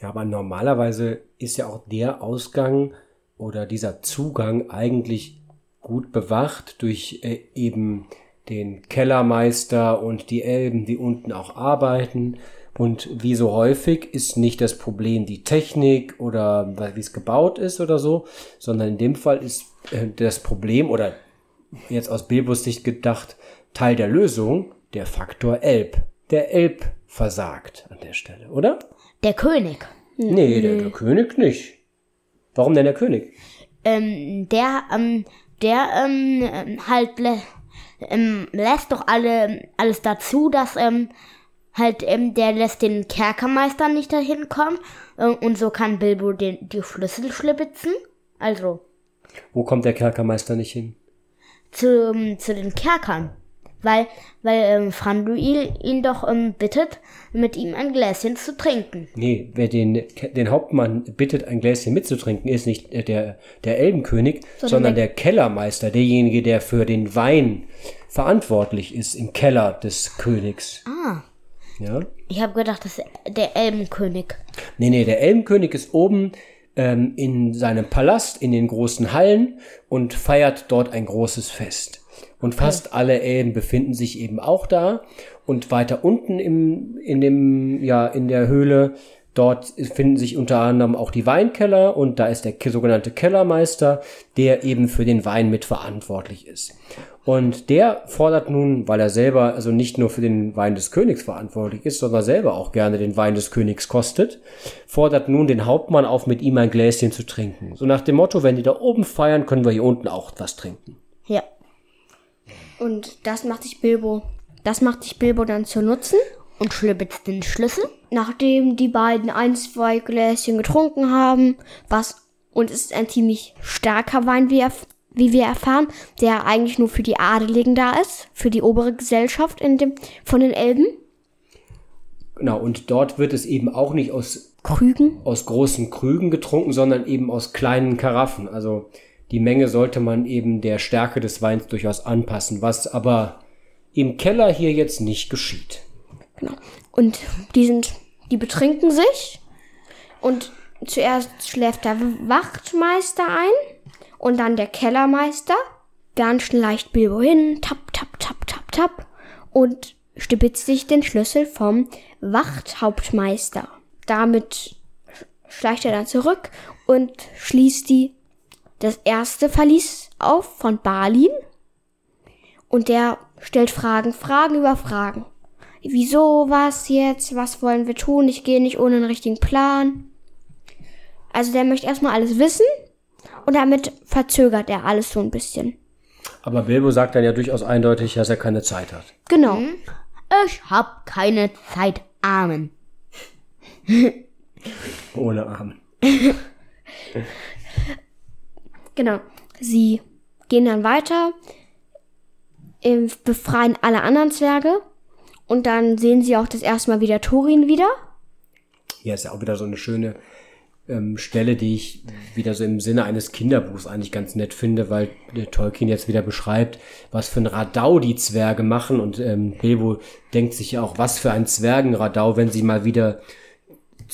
Ja, aber normalerweise ist ja auch der Ausgang oder dieser Zugang eigentlich gut bewacht durch äh, eben den Kellermeister und die Elben, die unten auch arbeiten. Und wie so häufig ist nicht das Problem die Technik oder wie es gebaut ist oder so, sondern in dem Fall ist äh, das Problem oder jetzt aus Bilbos Sicht gedacht Teil der Lösung der Faktor Elb. Der Elb versagt an der Stelle, oder? Der König. Nee, der, der König nicht. Warum denn der König? Ähm, der, ähm, der, ähm, halt ähm, lässt doch alle, alles dazu, dass, ähm, halt, ähm, der lässt den Kerkermeister nicht dahin kommen äh, und so kann Bilbo den, die Schlüssel schlibitzen. Also, Wo kommt der Kerkermeister nicht hin? zu, zu den Kerkern. Weil, weil ähm, Franduil ihn doch ähm, bittet, mit ihm ein Gläschen zu trinken. Nee, wer den, den Hauptmann bittet, ein Gläschen mitzutrinken, ist nicht äh, der, der Elbenkönig, sondern, der, Kellermeister, derjenige, der für den Wein verantwortlich ist im Keller des Königs. Ah, Ja? ich habe gedacht, das ist der Elbenkönig. Nee, nee, der Elbenkönig ist oben ähm, in seinem Palast, in den großen Hallen und feiert dort ein großes Fest. Und fast alle Elben befinden sich eben auch da. Und weiter unten im, in dem, ja, in der Höhle, dort finden sich unter anderem auch die Weinkeller und da ist der sogenannte Kellermeister, der eben für den Wein mitverantwortlich ist. Und der fordert nun, weil er selber also nicht nur für den Wein des Königs verantwortlich ist, sondern selber auch gerne den Wein des Königs kostet, fordert nun den Hauptmann auf, mit ihm ein Gläschen zu trinken. So nach dem Motto, wenn die da oben feiern, können wir hier unten auch was trinken. Ja. Und das macht sich Bilbo, das macht sich Bilbo dann zu Nutzen. Und schlibitzt den Schlüssel. Nachdem die beiden ein, zwei Gläschen getrunken haben, was, und es ist ein ziemlich starker Wein, wie, erf- wie wir erfahren, der eigentlich nur für die Adeligen da ist, für die obere Gesellschaft in dem, von den Elben. Genau, und dort wird es eben auch nicht aus, Krügen. aus großen Krügen getrunken, sondern eben aus kleinen Karaffen. Also die Menge sollte man eben der Stärke des Weins durchaus anpassen, was aber im Keller hier jetzt nicht geschieht. Genau. Und die sind, die betrinken sich. Und zuerst schläft der Wachtmeister ein. Und dann der Kellermeister. Dann schleicht Bilbo hin. Tap, tap, tap, tap, tap. Und stibitzt sich den Schlüssel vom Wachthauptmeister. Damit schleicht er dann zurück und schließt die, das erste Verlies auf von Balin. Und der stellt Fragen, Fragen über Fragen. Wieso, was jetzt, was wollen wir tun? Ich gehe nicht ohne einen richtigen Plan. Also der möchte erstmal alles wissen und damit verzögert er alles so ein bisschen. Aber Bilbo sagt dann ja durchaus eindeutig, dass er keine Zeit hat. Genau. Ich hab keine Zeit, Amen. Ohne Arm. [LAUGHS] Genau. Sie gehen dann weiter, ähm, befreien alle anderen Zwerge und dann sehen sie auch das erste Mal wieder Thorin wieder. Hier ist ja auch wieder so eine schöne ähm, Stelle, die ich wieder so im Sinne eines Kinderbuchs eigentlich ganz nett finde, weil der Tolkien jetzt wieder beschreibt, was für ein Radau die Zwerge machen und ähm, Bilbo denkt sich ja auch, was für ein Zwergenradau, wenn sie mal wieder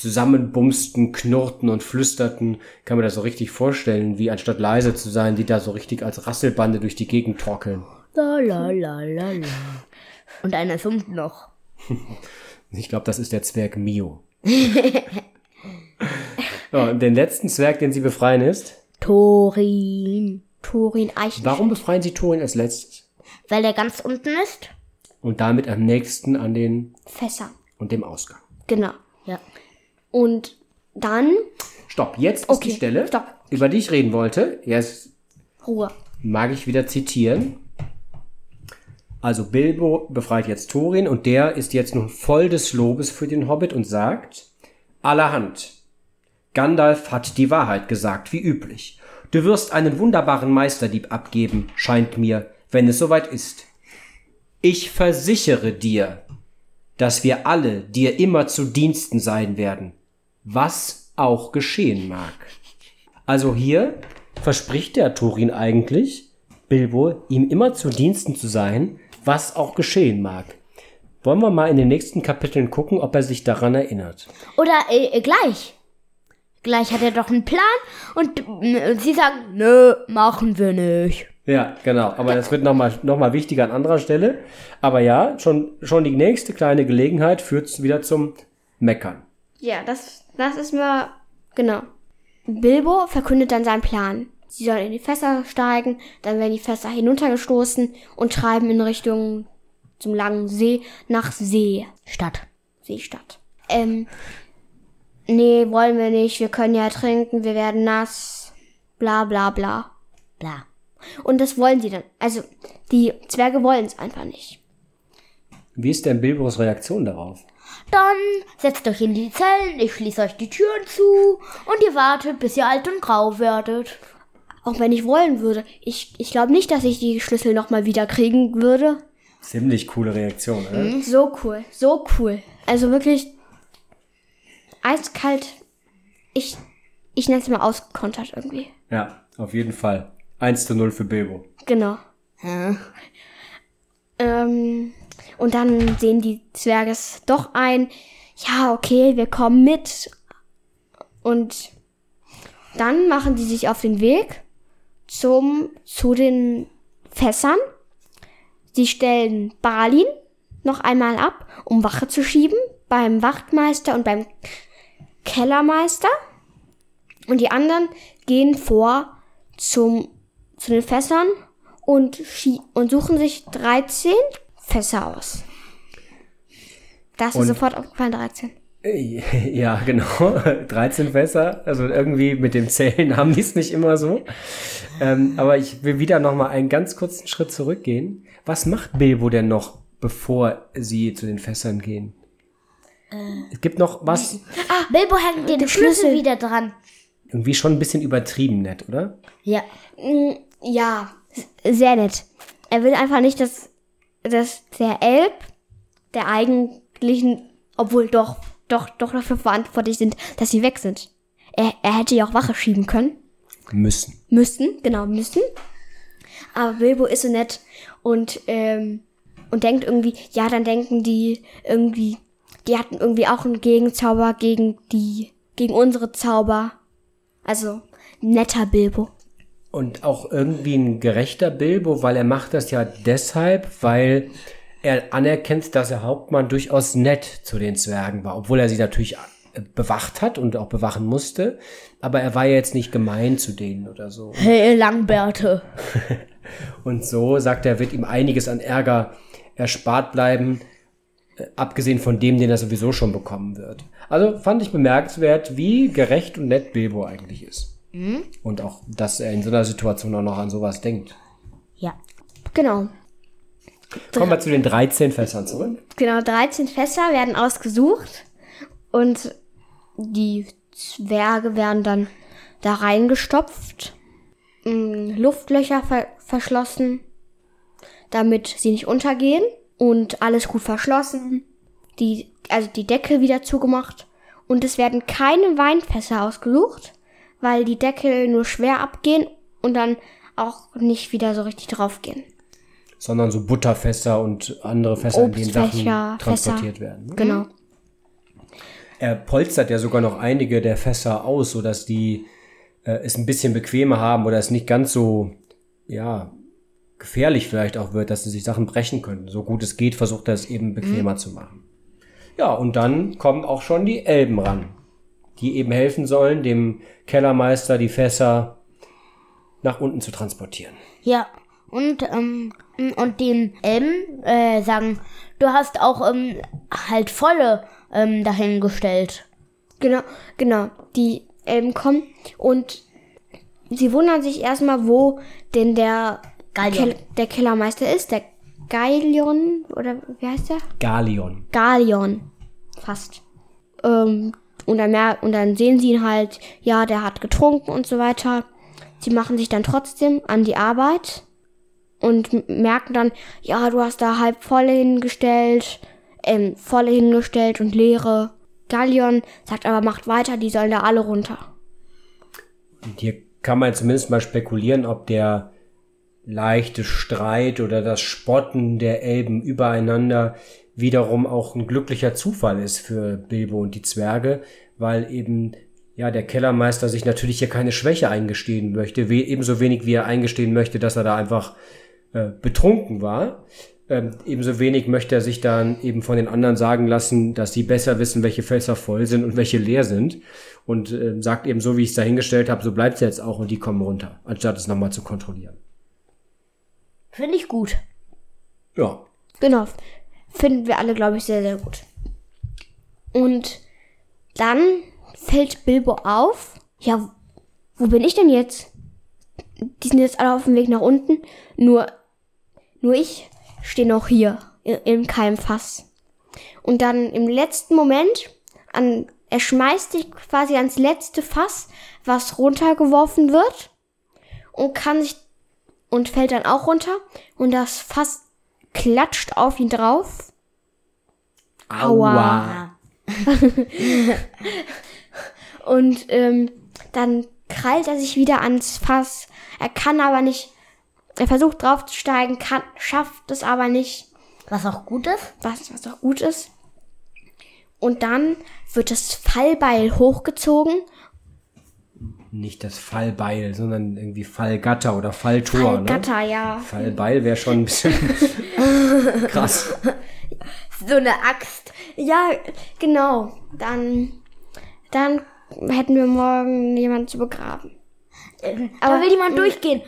zusammenbumsten, knurrten und flüsterten. Kann mir das so richtig vorstellen, wie anstatt leise zu sein, die da so richtig als Rasselbande durch die Gegend torkeln. La la la la la. Und einer summt noch. [LAUGHS] Ich glaube, das ist der Zwerg Mio. [LAUGHS] ja, und den letzten Zwerg, den sie befreien, ist. Torin. Thorin Eichen. Warum befreien sie Thorin als letztes? Weil der ganz unten ist? Und damit am nächsten an den Fässer. und dem Ausgang. Genau. Ja. Und dann Stopp, jetzt ist Okay, die Stelle, stopp. über die ich reden wollte. Jetzt Ruhe. mag ich wieder zitieren. Also Bilbo befreit jetzt Thorin und der ist jetzt nun voll des Lobes für den Hobbit und sagt, allerhand. Gandalf hat die Wahrheit gesagt, wie üblich. Du wirst einen wunderbaren Meisterdieb abgeben, scheint mir, wenn es soweit ist. Ich versichere dir, dass wir alle dir immer zu Diensten sein werden, was auch geschehen mag. Also hier verspricht der Thorin eigentlich, Bilbo, ihm immer zu Diensten zu sein, was auch geschehen mag. Wollen wir mal in den nächsten Kapiteln gucken, ob er sich daran erinnert. Oder äh, äh, gleich. Gleich hat er doch einen Plan und äh, sie sagen, nö, machen wir nicht. Ja, genau. Aber das wird nochmal noch mal wichtiger an anderer Stelle. Aber ja, schon, schon die nächste kleine Gelegenheit führt wieder zum Meckern. Ja, das, das ist mir, genau. Bilbo verkündet dann seinen Plan. Sie sollen in die Fässer steigen, dann werden die Fässer hinuntergestoßen und treiben in Richtung zum langen See nach See. Stadt. Seestadt. Ähm, nee, wollen wir nicht, wir können ja trinken, wir werden nass, bla bla bla. Bla. Und das wollen sie dann. Also, die Zwerge wollen es einfach nicht. Wie ist denn Bilbos Reaktion darauf? Dann setzt euch in die Zellen, ich schließe euch die Türen zu und ihr wartet, bis ihr alt und grau werdet. Auch wenn ich wollen würde. Ich, ich glaube nicht, dass ich die Schlüssel nochmal wieder kriegen würde. Ziemlich coole Reaktion, oder? So cool, so cool. Also wirklich eiskalt. Ich, ich nenne es mal ausgekontert irgendwie. Ja, auf jeden Fall. 1 zu 0 für Bilbo. Genau. Ähm, und dann sehen die Zwerge es doch ein. Ja, okay, wir kommen mit. Und dann machen sie sich auf den Weg zum, zu den Fässern. Sie stellen Balin noch einmal ab, um Wache zu schieben, beim Wachtmeister und beim Kellermeister. Und die anderen gehen vor zum, zu den Fässern und, und suchen sich 13 Fässer aus. Das ist Und- sofort aufgefallen, 13. [LAUGHS] Ja, genau. [LAUGHS] 13 Fässer. Also irgendwie mit dem Zählen [LAUGHS] haben die es nicht immer so. Ähm, aber ich will wieder noch mal einen ganz kurzen Schritt zurückgehen. Was macht Bilbo denn noch, bevor sie zu den Fässern gehen? Es gibt noch was Bilbo hängt den Schlüssel. Schlüssel wieder dran. irgendwie schon ein bisschen übertrieben nett, oder? Ja. Ja, sehr nett. Er will einfach nicht, dass, dass der Elb, der eigentlichen, obwohl doch, doch, doch dafür verantwortlich sind, dass sie weg sind. Er, er hätte ja auch Wache schieben können. Müssen. Müssen, genau, müssen. Aber Bilbo ist so nett und, ähm, und denkt irgendwie, ja, dann denken die irgendwie, die hatten irgendwie auch einen Gegenzauber gegen die, gegen unsere Zauber. Also, netter Bilbo. Und auch irgendwie ein gerechter Bilbo, weil er macht das ja deshalb, weil er anerkennt, dass der Hauptmann durchaus nett zu den Zwergen war, obwohl er sie natürlich äh, bewacht hat und auch bewachen musste. Aber er war ja jetzt nicht gemein zu denen oder so. [LAUGHS] Hey, Langbärte. [LAUGHS] Und so sagt er, wird ihm einiges an Ärger erspart bleiben, äh, abgesehen von dem, den er sowieso schon bekommen wird. Also fand ich bemerkenswert, wie gerecht und nett Bilbo eigentlich ist. Und auch, dass er in so einer Situation auch noch an sowas denkt. Ja. Genau. Kommen wir zu den 13 Fässern zurück. Genau, 13 Fässer werden ausgesucht und die Zwerge werden dann da reingestopft, mh, Luftlöcher ver verschlossen, damit sie nicht untergehen und alles gut verschlossen, die, also die Deckel wieder zugemacht und es werden keine Weinfässer ausgesucht, weil die Deckel nur schwer abgehen und dann auch nicht wieder so richtig draufgehen. Sondern so Butterfässer und andere Fässer, in denen Sachen transportiert werden. ne? Genau. er polstert ja sogar noch einige der Fässer aus, sodass die äh, es ein bisschen bequemer haben oder es nicht ganz so, ja, gefährlich vielleicht auch wird, dass sie sich Sachen brechen können. So gut es geht, versucht er es eben bequemer zu machen. Ja, und dann kommen auch schon die Elben ran, die eben helfen sollen, dem Kellermeister die Fässer nach unten zu transportieren. Ja. Und, ähm, und den Elben äh, sagen, du hast auch ähm, halt volle ähm, dahingestellt. Genau, genau. Die Elben kommen und sie wundern sich erstmal, wo denn der, Gallion. Kel der Kellermeister ist. Der Galion, oder wie heißt der? Galion. Galion. Fast. Ähm, und, dann mer und dann sehen sie ihn halt, ja, der hat getrunken und so weiter. Sie machen sich dann trotzdem an die Arbeit und merken dann, ja, du hast da halb volle hingestellt, ähm, volle hingestellt und leere. Galion sagt aber, macht weiter, die sollen da alle runter. Und hier kann man zumindest mal spekulieren, ob der leichte Streit oder das Spotten der Elben übereinander wiederum auch ein glücklicher Zufall ist für Bilbo und die Zwerge, weil eben ja der Kellermeister sich natürlich hier keine Schwäche eingestehen möchte, we ebenso wenig wie er eingestehen möchte, dass er da einfach äh, betrunken war. Ähm, ebenso wenig möchte er sich dann eben von den anderen sagen lassen, dass sie besser wissen, welche Fässer voll sind und welche leer sind. Und ähm, sagt eben so, wie ich es dahingestellt habe, so bleibt es jetzt auch und die kommen runter, anstatt es nochmal zu kontrollieren. Finde ich gut. Ja, Genau. Finden wir alle, glaube ich, sehr, sehr gut. Und dann fällt Bilbo auf. Ja, wo bin ich denn jetzt? Die sind jetzt alle auf dem Weg nach unten. Nur, nur ich stehe noch hier im Keimfass. Und dann im letzten Moment, an, er schmeißt sich quasi ans letzte Fass, was runtergeworfen wird und kann sich und fällt dann auch runter und das Fass klatscht auf ihn drauf. Aua. [LAUGHS] Und ähm, dann krallt er sich wieder ans Fass. Er kann aber nicht. Er versucht draufzusteigen, kann, schafft es aber nicht, Was auch gut ist. was, was auch gut ist. Und dann wird das Fallbeil hochgezogen. Nicht das Fallbeil, sondern irgendwie Fallgatter oder Falltor. Ne? Gatter, ja. Fallbeil wäre schon ein bisschen [LAUGHS] krass. So eine Axt. Ja, genau. Dann, dann hätten wir morgen jemanden zu begraben. Aber will jemand durchgehen?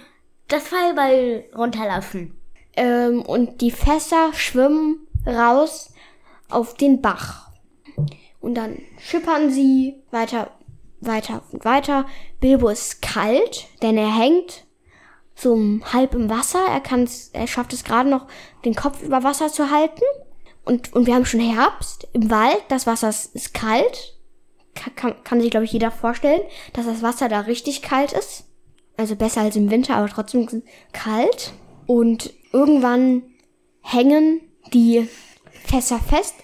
Das Fallbeil runterlassen. Ähm, und die Fässer schwimmen raus auf den Bach. Und dann schippern sie weiter, weiter und weiter. Bilbo ist kalt, denn er hängt so halb im Wasser. Er kann's, er schafft es gerade noch, den Kopf über Wasser zu halten. Und, und wir haben schon Herbst im Wald. Das Wasser ist, ist kalt. Kann, kann, kann sich, glaube ich, jeder vorstellen, dass das Wasser da richtig kalt ist. Also besser als im Winter, aber trotzdem kalt. Und irgendwann hängen die Fässer fest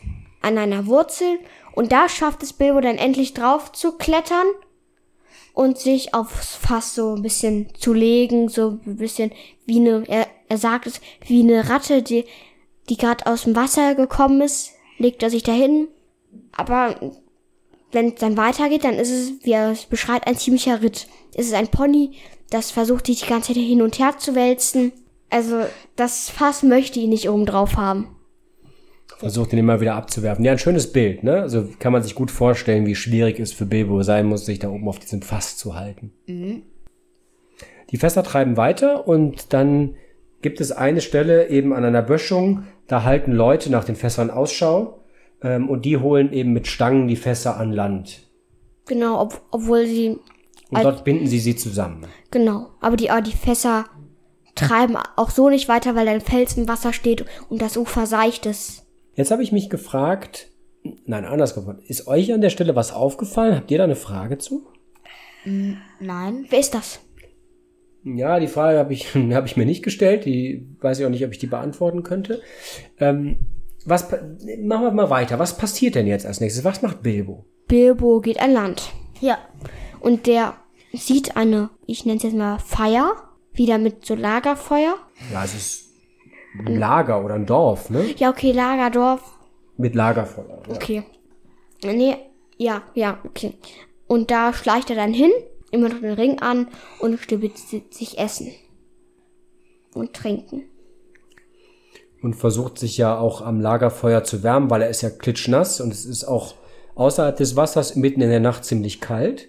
an einer Wurzel. Und da schafft es Bilbo dann endlich drauf zu klettern und sich aufs Fass so ein bisschen zu legen, so ein bisschen wie eine, er, er sagt es, wie eine Ratte, die, die gerade aus dem Wasser gekommen ist, legt er sich dahin. Aber wenn es dann weitergeht, dann ist es, wie er es beschreibt, ein ziemlicher Ritt. Es ist ein Pony, das versucht sich die ganze Zeit hin und her zu wälzen. Also das Fass möchte ihn nicht oben drauf haben. Versucht ihn immer wieder abzuwerfen. Ja, ein schönes Bild, ne? Also kann man sich gut vorstellen, wie schwierig es für Bilbo sein muss, sich da oben auf diesem Fass zu halten. Die Fässer treiben weiter und dann gibt es eine Stelle eben an einer Böschung, da halten Leute nach den Fässern Ausschau ähm, und die holen eben mit Stangen die Fässer an Land. Genau, ob, obwohl sie, Und dort binden sie sie zusammen. genau, aber die, aber die Fässer treiben auch so nicht weiter, weil ein Fels im Wasser steht und das Ufer seicht ist. Jetzt habe ich mich gefragt, nein, anders gefragt, ist euch an der Stelle was aufgefallen? Habt ihr da eine Frage zu? Nein. Wer ist das? Ja, die Frage habe ich, [LAUGHS] hab ich mir nicht gestellt. Die weiß ich auch nicht, ob ich die beantworten könnte. Ähm, was, machen wir mal weiter. Was passiert denn jetzt als nächstes? Was macht Bilbo? Bilbo geht an Land. Ja. Und der sieht eine, ich nenne es jetzt mal Feier, wieder mit so Lagerfeuer. Ja, es ist Lager oder ein Dorf, ne? Ja, okay, Lagerdorf. Mit Lagerfeuer. Ja. Okay. Nee, Ja, ja, okay. Und da schleicht er dann hin, immer noch den Ring an und stibitzt sich Essen. Und trinken. Und versucht sich ja auch am Lagerfeuer zu wärmen, weil er ist ja klitschnass und es ist auch außerhalb des Wassers mitten in der Nacht ziemlich kalt.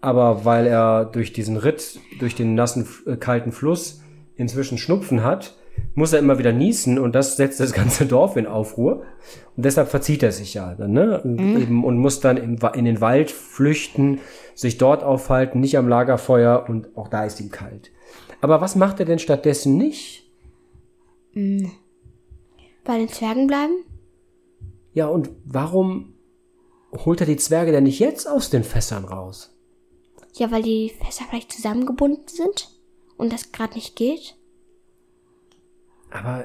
Aber weil er durch diesen Ritt, durch den nassen, äh, kalten Fluss inzwischen Schnupfen hat, muss er immer wieder niesen und das setzt das ganze [LAUGHS] Dorf in Aufruhr. Und deshalb verzieht er sich ja dann, ne? Und, eben, und muss dann im, in den Wald flüchten, sich dort aufhalten, nicht am Lagerfeuer und auch da ist ihm kalt. Aber was macht er denn stattdessen nicht? Bei den Zwergen bleiben? Ja, und warum holt er die Zwerge denn nicht jetzt aus den Fässern raus? Ja, weil die Fässer vielleicht zusammengebunden sind und das gerade nicht geht. Aber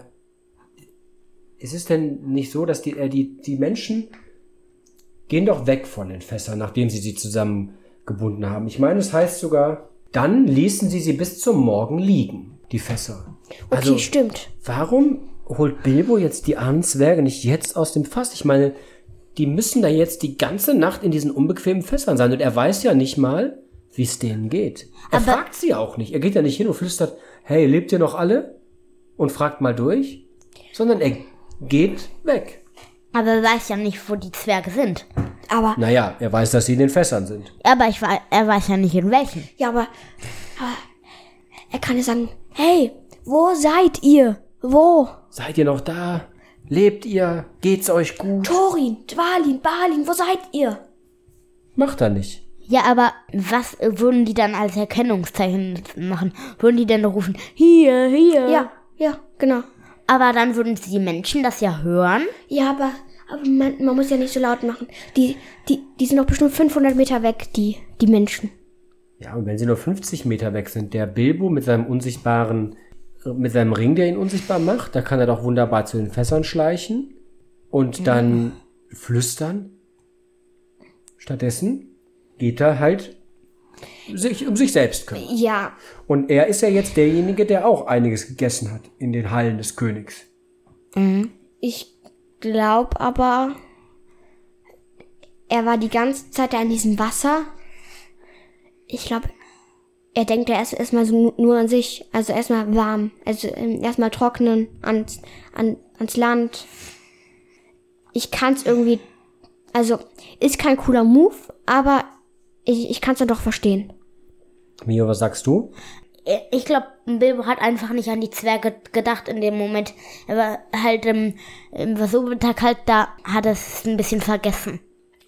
ist es denn nicht so, dass die, äh, die, die Menschen gehen doch weg von den Fässern, nachdem sie sie zusammengebunden haben? Ich meine, es heißt sogar, dann ließen sie sie bis zum Morgen liegen, die Fässer. Okay, Also, stimmt. warum holt Bilbo jetzt die armen Zwerge nicht jetzt aus dem Fass? Ich meine, die müssen da jetzt die ganze Nacht in diesen unbequemen Fässern sein und er weiß ja nicht mal, wie es denen geht. Er Aber- fragt sie auch nicht. Er geht ja nicht hin und flüstert, hey, lebt ihr noch alle? Und fragt mal durch, sondern er geht weg. Aber er weiß ja nicht, wo die Zwerge sind. Aber, Naja, er weiß, dass sie in den Fässern sind. Aber ich er weiß ja nicht, in welchen. ja, aber, aber er kann ja sagen, hey, wo seid ihr? Wo? Seid ihr noch da? Lebt ihr? Geht's euch gut? Thorin, Dwalin, Balin, wo seid ihr? Macht er nicht. Ja, aber was äh, würden die dann als Erkennungszeichen machen? Würden die denn rufen, hier, hier? Ja, ja, genau. Aber dann würden die Menschen das ja hören. Ja, aber, aber man, man muss ja nicht so laut machen. Die, die, die sind doch bestimmt 500 Meter weg, die, die Menschen. Ja, und wenn sie nur 50 Meter weg sind, der Bilbo mit seinem unsichtbaren, mit seinem Ring, der ihn unsichtbar macht, da kann er doch wunderbar zu den Fässern schleichen und dann flüstern. Stattdessen geht er halt sich um sich selbst kümmern. Ja, Und er ist ja jetzt derjenige, der auch einiges gegessen hat in den Hallen des Königs. ich glaube aber, er war die ganze Zeit da in diesem Wasser. Ich glaube, er denkt ja erst erstmal so nu- nur an sich, also erstmal warm, also ähm, erstmal trocknen ans, an, ans Land. Ich kann es irgendwie, also ist kein cooler Move, aber ich, ich kann es dann doch verstehen. Mio, was sagst du? Ich glaube, Bilbo hat einfach nicht an die Zwerge gedacht in dem Moment. Er war halt, ähm, ähm, war so kalt, da hat er es ein bisschen vergessen.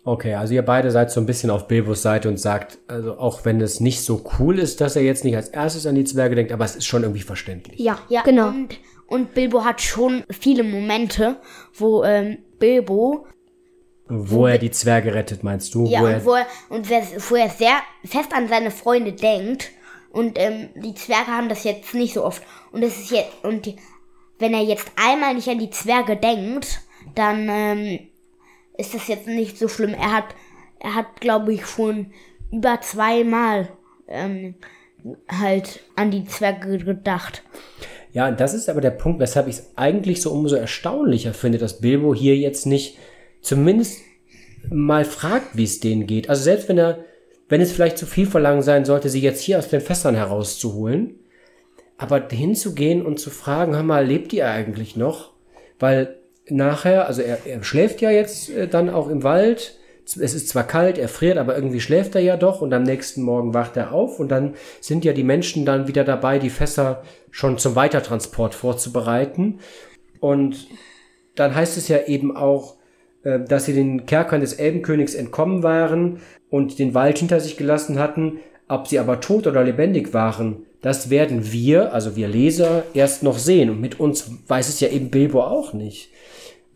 Okay, also ihr beide seid so ein bisschen auf Bilbos Seite und sagt, also auch wenn es nicht so cool ist, dass er jetzt nicht als erstes an die Zwerge denkt, aber es ist schon irgendwie verständlich. Ja, Ja, genau. Und, und Bilbo hat schon viele Momente, wo ähm, Bilbo Wo er die Zwerge rettet, meinst du? Ja, wo und er, wo er, und wer, wo er sehr fest an seine Freunde denkt. Und ähm, die Zwerge haben das jetzt nicht so oft. Und es ist jetzt, und die, wenn er jetzt einmal nicht an die Zwerge denkt, dann ähm, ist das jetzt nicht so schlimm. Er hat, er hat, glaube ich, schon über zweimal ähm, halt an die Zwerge gedacht. ja, und das ist aber der Punkt, weshalb ich es eigentlich so umso erstaunlicher finde, dass Bilbo hier jetzt nicht zumindest mal fragt, wie es denen geht. Also selbst wenn er, wenn es vielleicht zu viel verlangen sein sollte, sie jetzt hier aus den Fässern herauszuholen, aber hinzugehen und zu fragen, hör mal, lebt ihr eigentlich noch? Weil nachher, also er, er schläft ja jetzt äh, dann auch im Wald. Es ist zwar kalt, er friert, aber irgendwie schläft er ja doch und am nächsten Morgen wacht er auf und dann sind ja die Menschen dann wieder dabei, die Fässer schon zum Weitertransport vorzubereiten. Und dann heißt es ja eben auch, dass sie den Kerkern des Elbenkönigs entkommen waren und den Wald hinter sich gelassen hatten. Ob sie aber tot oder lebendig waren, das werden wir, also wir Leser, erst noch sehen. Und mit uns weiß es ja eben Bilbo auch nicht.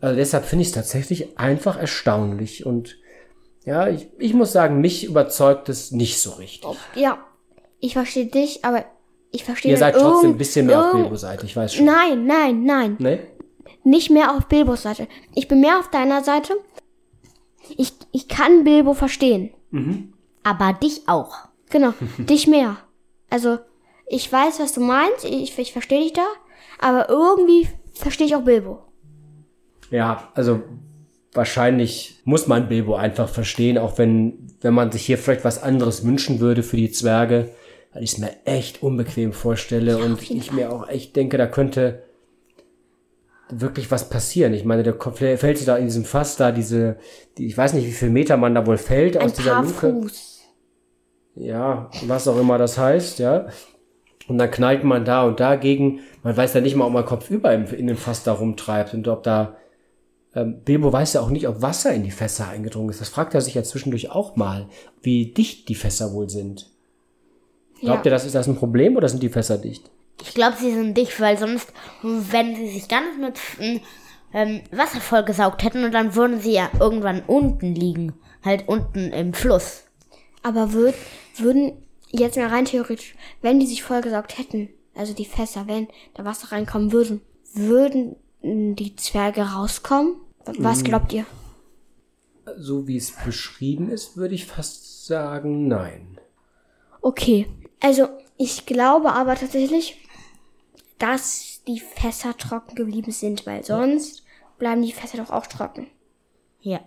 Also deshalb finde ich es tatsächlich einfach erstaunlich. Und ja, ich, ich muss sagen, mich überzeugt es nicht so richtig. Ja, ich verstehe dich, aber ich verstehe Ihr seid trotzdem ein bisschen mehr auf irgend- Bilbos Seite, ich weiß schon. Nein, nein, nein. Ne? Nicht mehr auf Bilbos Seite. Ich bin mehr auf deiner Seite. Ich, ich kann Bilbo verstehen. Aber dich auch. [LAUGHS] Genau, dich mehr. Also, ich weiß, was du meinst. Ich, ich verstehe dich da. Aber irgendwie verstehe ich auch Bilbo. Ja, also wahrscheinlich muss man Bilbo einfach verstehen, auch wenn, wenn man sich hier vielleicht was anderes wünschen würde für die Zwerge, weil ich es mir echt unbequem vorstelle Ja, und ich mir auch echt denke, da könnte wirklich was passieren. Ich meine, der kommt- fällt sich da in diesem Fass da diese, die, ich weiß nicht, wie viel Meter man da wohl fällt Ein aus dieser Luke. Fuß. Ja, was auch immer das heißt, ja. Und dann knallt man da und dagegen. Man weiß ja nicht mal, ob man kopfüber im, in dem Fass da rumtreibt und ob da. Ähm, Bilbo weiß ja auch nicht, ob Wasser in die Fässer eingedrungen ist. Das fragt er sich ja zwischendurch auch mal, wie dicht die Fässer wohl sind. Glaubt Ja. ihr, das ist das ein Problem oder sind die Fässer dicht? Ich glaube, sie sind dicht, weil sonst, wenn sie sich ganz mit ähm, Wasser vollgesaugt hätten und dann würden sie ja irgendwann unten liegen. Halt unten im Fluss. Aber würd, würden jetzt mal rein theoretisch, wenn die sich vollgesaugt hätten, also die Fässer, wenn da Wasser reinkommen würden, würden mm, die Zwerge rauskommen? Was glaubt ihr? So wie es beschrieben ist, würde ich fast sagen, nein. Okay, also ich glaube aber tatsächlich, dass die Fässer trocken geblieben sind, weil sonst bleiben die Fässer doch auch trocken. Ja.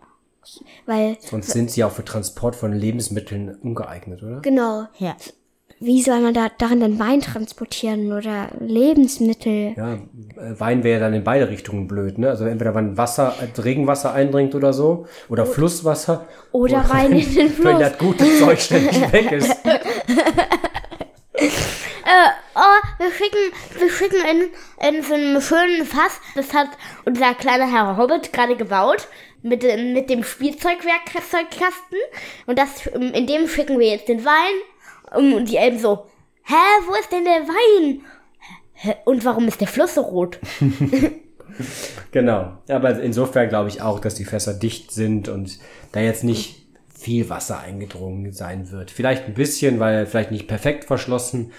Weil, Sonst sind sie auch für Transport von Lebensmitteln ungeeignet, oder? genau, Ja. wie soll man da darin dann Wein transportieren oder Lebensmittel? Ja, äh, Wein wäre dann in beide Richtungen blöd, ne? Also entweder wenn Wasser, äh, Regenwasser eindringt oder so, oder Flusswasser. Oder Wein [LAUGHS] in den Wenn Fluss. das gute Zeug ständig [LAUGHS] weg ist. Oh, wir schicken, wir schicken in, in so einem schönen Fass. Das hat unser kleiner Herr Hobbit gerade gebaut. Mit, dem- mit dem Spielzeugwerkzeugkasten. Und das, in dem schicken wir jetzt den Wein. Und die Elben so, hä, wo ist denn der Wein? Und warum ist der Fluss so rot? [LAUGHS] [LAUGHS] Genau. Aber insofern glaube ich auch, dass die Fässer dicht sind und da jetzt nicht viel Wasser eingedrungen sein wird. Vielleicht ein bisschen, weil vielleicht nicht perfekt verschlossen,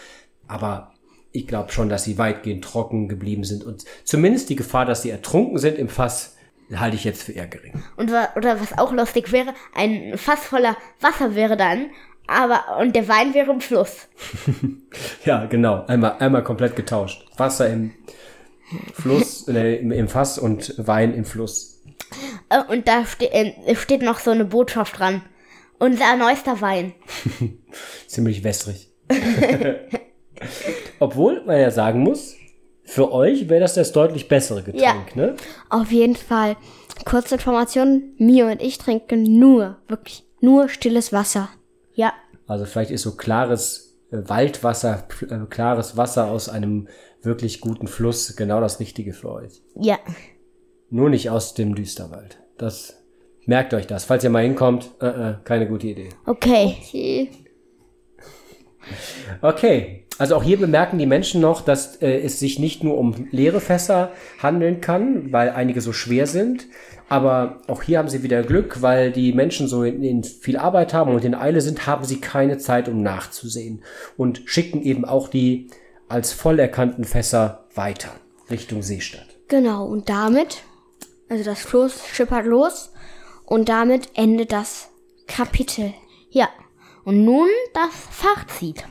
aber ich glaube schon, dass sie weitgehend trocken geblieben sind und zumindest die Gefahr, dass sie ertrunken sind im Fass, halte ich jetzt für eher gering. Und oder was auch lustig wäre, ein Fass voller Wasser wäre dann, aber und der Wein wäre im Fluss. [LAUGHS] Ja, genau. Einmal, einmal komplett getauscht. Wasser im Fluss, äh, im, im Fass und Wein im Fluss. Äh, Und da ste äh, steht noch so eine Botschaft dran. Unser neuester Wein. [LAUGHS] Ziemlich wässrig. [LAUGHS] Obwohl man ja sagen muss, für euch wäre das das deutlich bessere Getränk, ne? Auf jeden Fall. Kurze Information, Mio und ich trinken nur, wirklich nur stilles Wasser. Ja. Also vielleicht ist so klares äh, Waldwasser, äh, klares Wasser aus einem wirklich guten Fluss genau das Richtige für euch. Ja. Nur nicht aus dem Düsterwald. Das merkt euch das. Falls ihr mal hinkommt, äh, äh, keine gute Idee. Okay. Okay. Okay, also auch hier bemerken die Menschen noch, dass äh, es sich nicht nur um leere Fässer handeln kann, weil einige so schwer sind. Aber auch hier haben sie wieder Glück, weil die Menschen so in, in viel Arbeit haben und in Eile sind, haben sie keine Zeit, um nachzusehen. Und schicken eben auch die als voll erkannten Fässer weiter Richtung Seestadt. Genau, und damit, also das Floß schippert los und damit endet das Kapitel. Ja. Und nun das Fazit.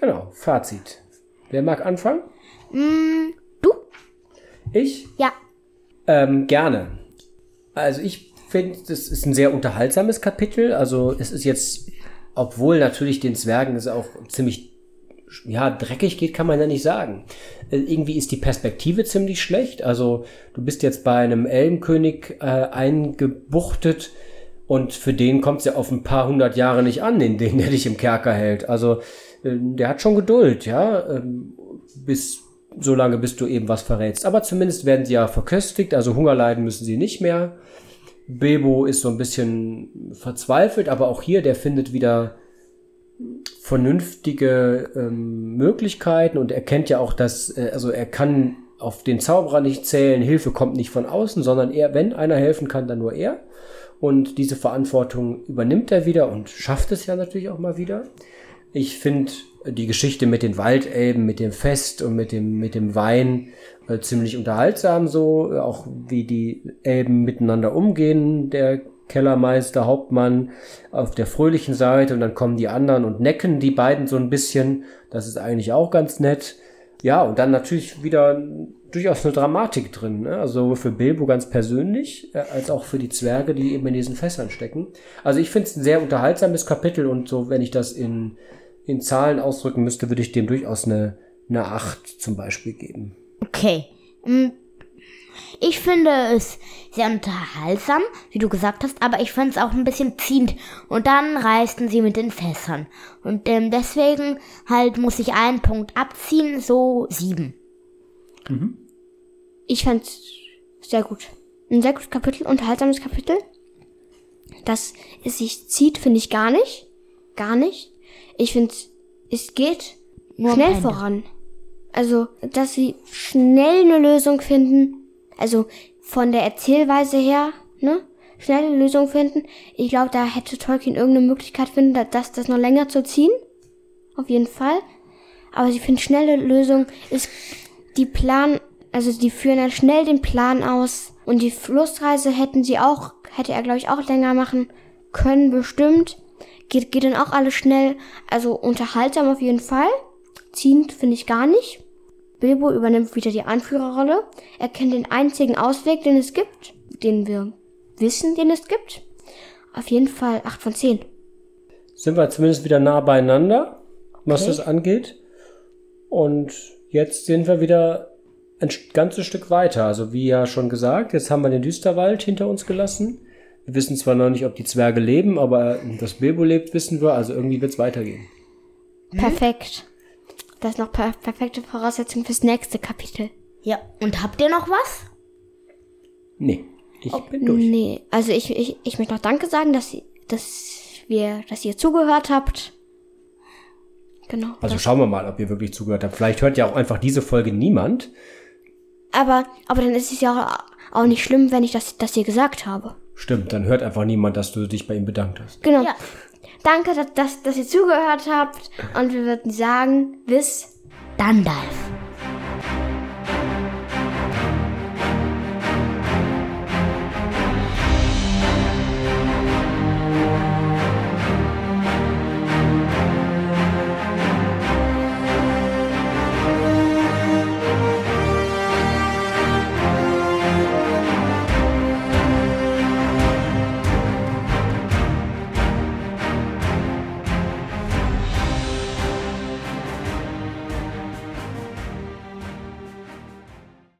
Genau, Fazit. Wer mag anfangen? Du? Ich? Ja. Ähm, gerne. Also ich finde, das ist ein sehr unterhaltsames Kapitel. Also es ist jetzt, obwohl natürlich den Zwergen es auch ziemlich, ja, dreckig geht, kann man ja nicht sagen. Äh, irgendwie ist die Perspektive ziemlich schlecht. Also du bist jetzt bei einem Elbenkönig äh, eingebuchtet und für den kommt es ja auf ein paar hundert Jahre nicht an, in denen er dich im Kerker hält. Also der hat schon Geduld, ja, ähm, bis so lange, bis du eben was verrätst. Aber zumindest werden sie ja verköstigt, also Hunger leiden müssen sie nicht mehr. Bebo ist so ein bisschen verzweifelt, aber auch hier, der findet wieder vernünftige ähm, Möglichkeiten und er kennt ja auch, dass, äh, also er kann auf den Zauberer nicht zählen, Hilfe kommt nicht von außen, sondern er, wenn einer helfen kann, dann nur er. Und diese Verantwortung übernimmt er wieder und schafft es ja natürlich auch mal wieder. Ich finde die Geschichte mit den Waldelben, mit dem Fest und mit dem, mit dem Wein äh, ziemlich unterhaltsam so, auch wie die Elben miteinander umgehen, der Kellermeister, Hauptmann auf der fröhlichen Seite und dann kommen die anderen und necken die beiden so ein bisschen. Das ist eigentlich auch ganz nett. Ja, und dann natürlich wieder durchaus eine Dramatik drin. Ne? Also sowohl für Bilbo ganz persönlich, äh, als auch für die Zwerge, die eben in diesen Fässern stecken. Also ich finde es ein sehr unterhaltsames Kapitel und so, wenn ich das in, in Zahlen ausdrücken müsste, würde ich dem durchaus eine, eine 8 zum Beispiel geben. Okay. Mm, Ich finde es sehr unterhaltsam, wie du gesagt hast, aber ich finde es auch ein bisschen ziehend. Und dann reisten sie mit den Fässern. Und ähm, deswegen halt muss ich einen Punkt abziehen, so sieben. Ich fand's sehr gut. Ein sehr gutes Kapitel, unterhaltsames Kapitel. Dass es sich zieht, finde ich gar nicht. Gar nicht. Ich finde, es geht Nur schnell voran. Also, dass sie schnell eine Lösung finden. Also, von der Erzählweise her, ne? Schnell eine Lösung finden. Ich glaube, da hätte Tolkien irgendeine Möglichkeit finden, da- das, das noch länger zu ziehen. Auf jeden Fall. Aber sie finden schnelle Lösung. Ist die Plan, also die führen dann schnell den Plan aus. Und die Flussreise hätten sie auch, hätte er glaube ich auch länger machen können, bestimmt. Geht, geht dann auch alles schnell. Also unterhaltsam auf jeden Fall. Ziehend finde ich gar nicht. Bilbo übernimmt wieder die Anführerrolle. Er kennt den einzigen Ausweg, den es gibt, den wir wissen, den es gibt. Auf jeden Fall 8 von 10. Sind wir zumindest wieder nah beieinander, was Okay. das angeht. Und jetzt sind wir wieder ein ganzes Stück weiter. Also wie ja schon gesagt, jetzt haben wir den Düsterwald hinter uns gelassen. Wir wissen zwar noch nicht, ob die Zwerge leben, aber dass Bilbo lebt, wissen wir. Also irgendwie wird es weitergehen. Perfekt. Das ist noch per perfekte Voraussetzung fürs nächste Kapitel. Ja. Und habt ihr noch was? Nee, ich bin durch. Nee, also ich, ich, ich möchte noch Danke sagen, dass, dass wir, dass ihr zugehört habt. Genau. Also schauen wir mal, ob ihr wirklich zugehört habt. Vielleicht hört ja auch einfach diese Folge niemand. aber, aber dann ist es ja auch, auch nicht schlimm, wenn ich das, das hier gesagt habe. Stimmt, dann hört einfach niemand, dass du dich bei ihm bedankt hast. Genau. Ja. Danke, dass, dass, ihr zugehört habt. Und wir würden sagen, bis Dandalf.